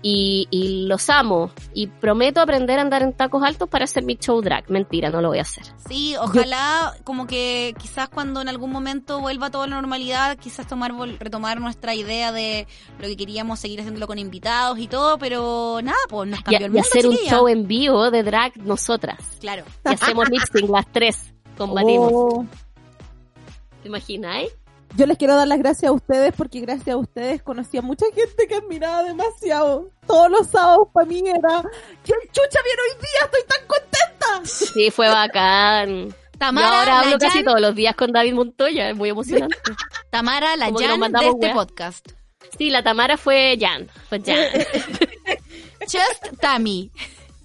Speaker 3: Y, y los amo. Y prometo aprender a andar en tacos altos para hacer mi show drag. Mentira, no lo voy a hacer.
Speaker 2: Sí, ojalá como que quizás cuando en algún momento vuelva toda la normalidad, quizás tomar retomar nuestra idea de lo que queríamos seguir haciéndolo con invitados y todo, pero nada, pues nos
Speaker 3: Y,
Speaker 2: cambió
Speaker 3: y
Speaker 2: el mundo,
Speaker 3: hacer un show en vivo de drag nosotras.
Speaker 2: Claro.
Speaker 3: Y hacemos sync las tres. Combatimos.
Speaker 4: Oh.
Speaker 3: ¿Te imagináis?
Speaker 4: Yo les quiero dar las gracias a ustedes porque gracias a ustedes conocí a mucha gente que admiraba demasiado. Todos los sábados para mí era, ¿quién chucha viene hoy día? Estoy tan contenta.
Speaker 3: Sí, fue bacán. Yo
Speaker 2: Tamara,
Speaker 3: ahora hablo casi
Speaker 2: Jan-
Speaker 3: todos los días con David Montoya, es muy emocionante.
Speaker 2: Tamara, la
Speaker 3: Como
Speaker 2: Jan de este podcast.
Speaker 3: Sí, la Tamara fue Jan, fue Jan.
Speaker 2: Just Tammy.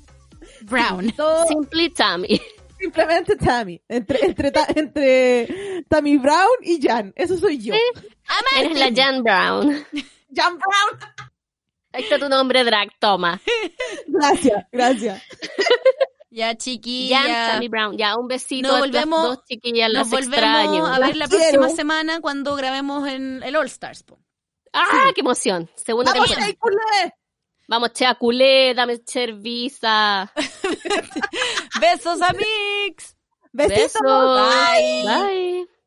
Speaker 2: Brown.
Speaker 3: Simply Tammy.
Speaker 4: Simplemente Tammy. Entre, entre, ta- entre Tammy Brown y Jan. Eso soy yo.
Speaker 3: Eres la Jan Brown.
Speaker 4: Jan Brown.
Speaker 3: Ahí está tu nombre drag, toma.
Speaker 4: Gracias, gracias.
Speaker 2: Ya,
Speaker 3: Ya,
Speaker 2: chiquilla.
Speaker 3: Sammy Brown. Ya, un besito
Speaker 2: Nos
Speaker 3: a
Speaker 2: volvemos-
Speaker 3: las dos chiquillas,
Speaker 2: Nos volvemos
Speaker 3: extraño.
Speaker 2: a ver la próxima semana cuando grabemos en el All Stars. po.
Speaker 3: ¡Ah, qué emoción! Segunda
Speaker 4: ¡Vamos,
Speaker 3: temporada. Vamos, chea culé, dame cerveza.
Speaker 2: Besos, amigos.
Speaker 4: Besitos.
Speaker 3: Besos.
Speaker 2: Bye.
Speaker 3: Bye.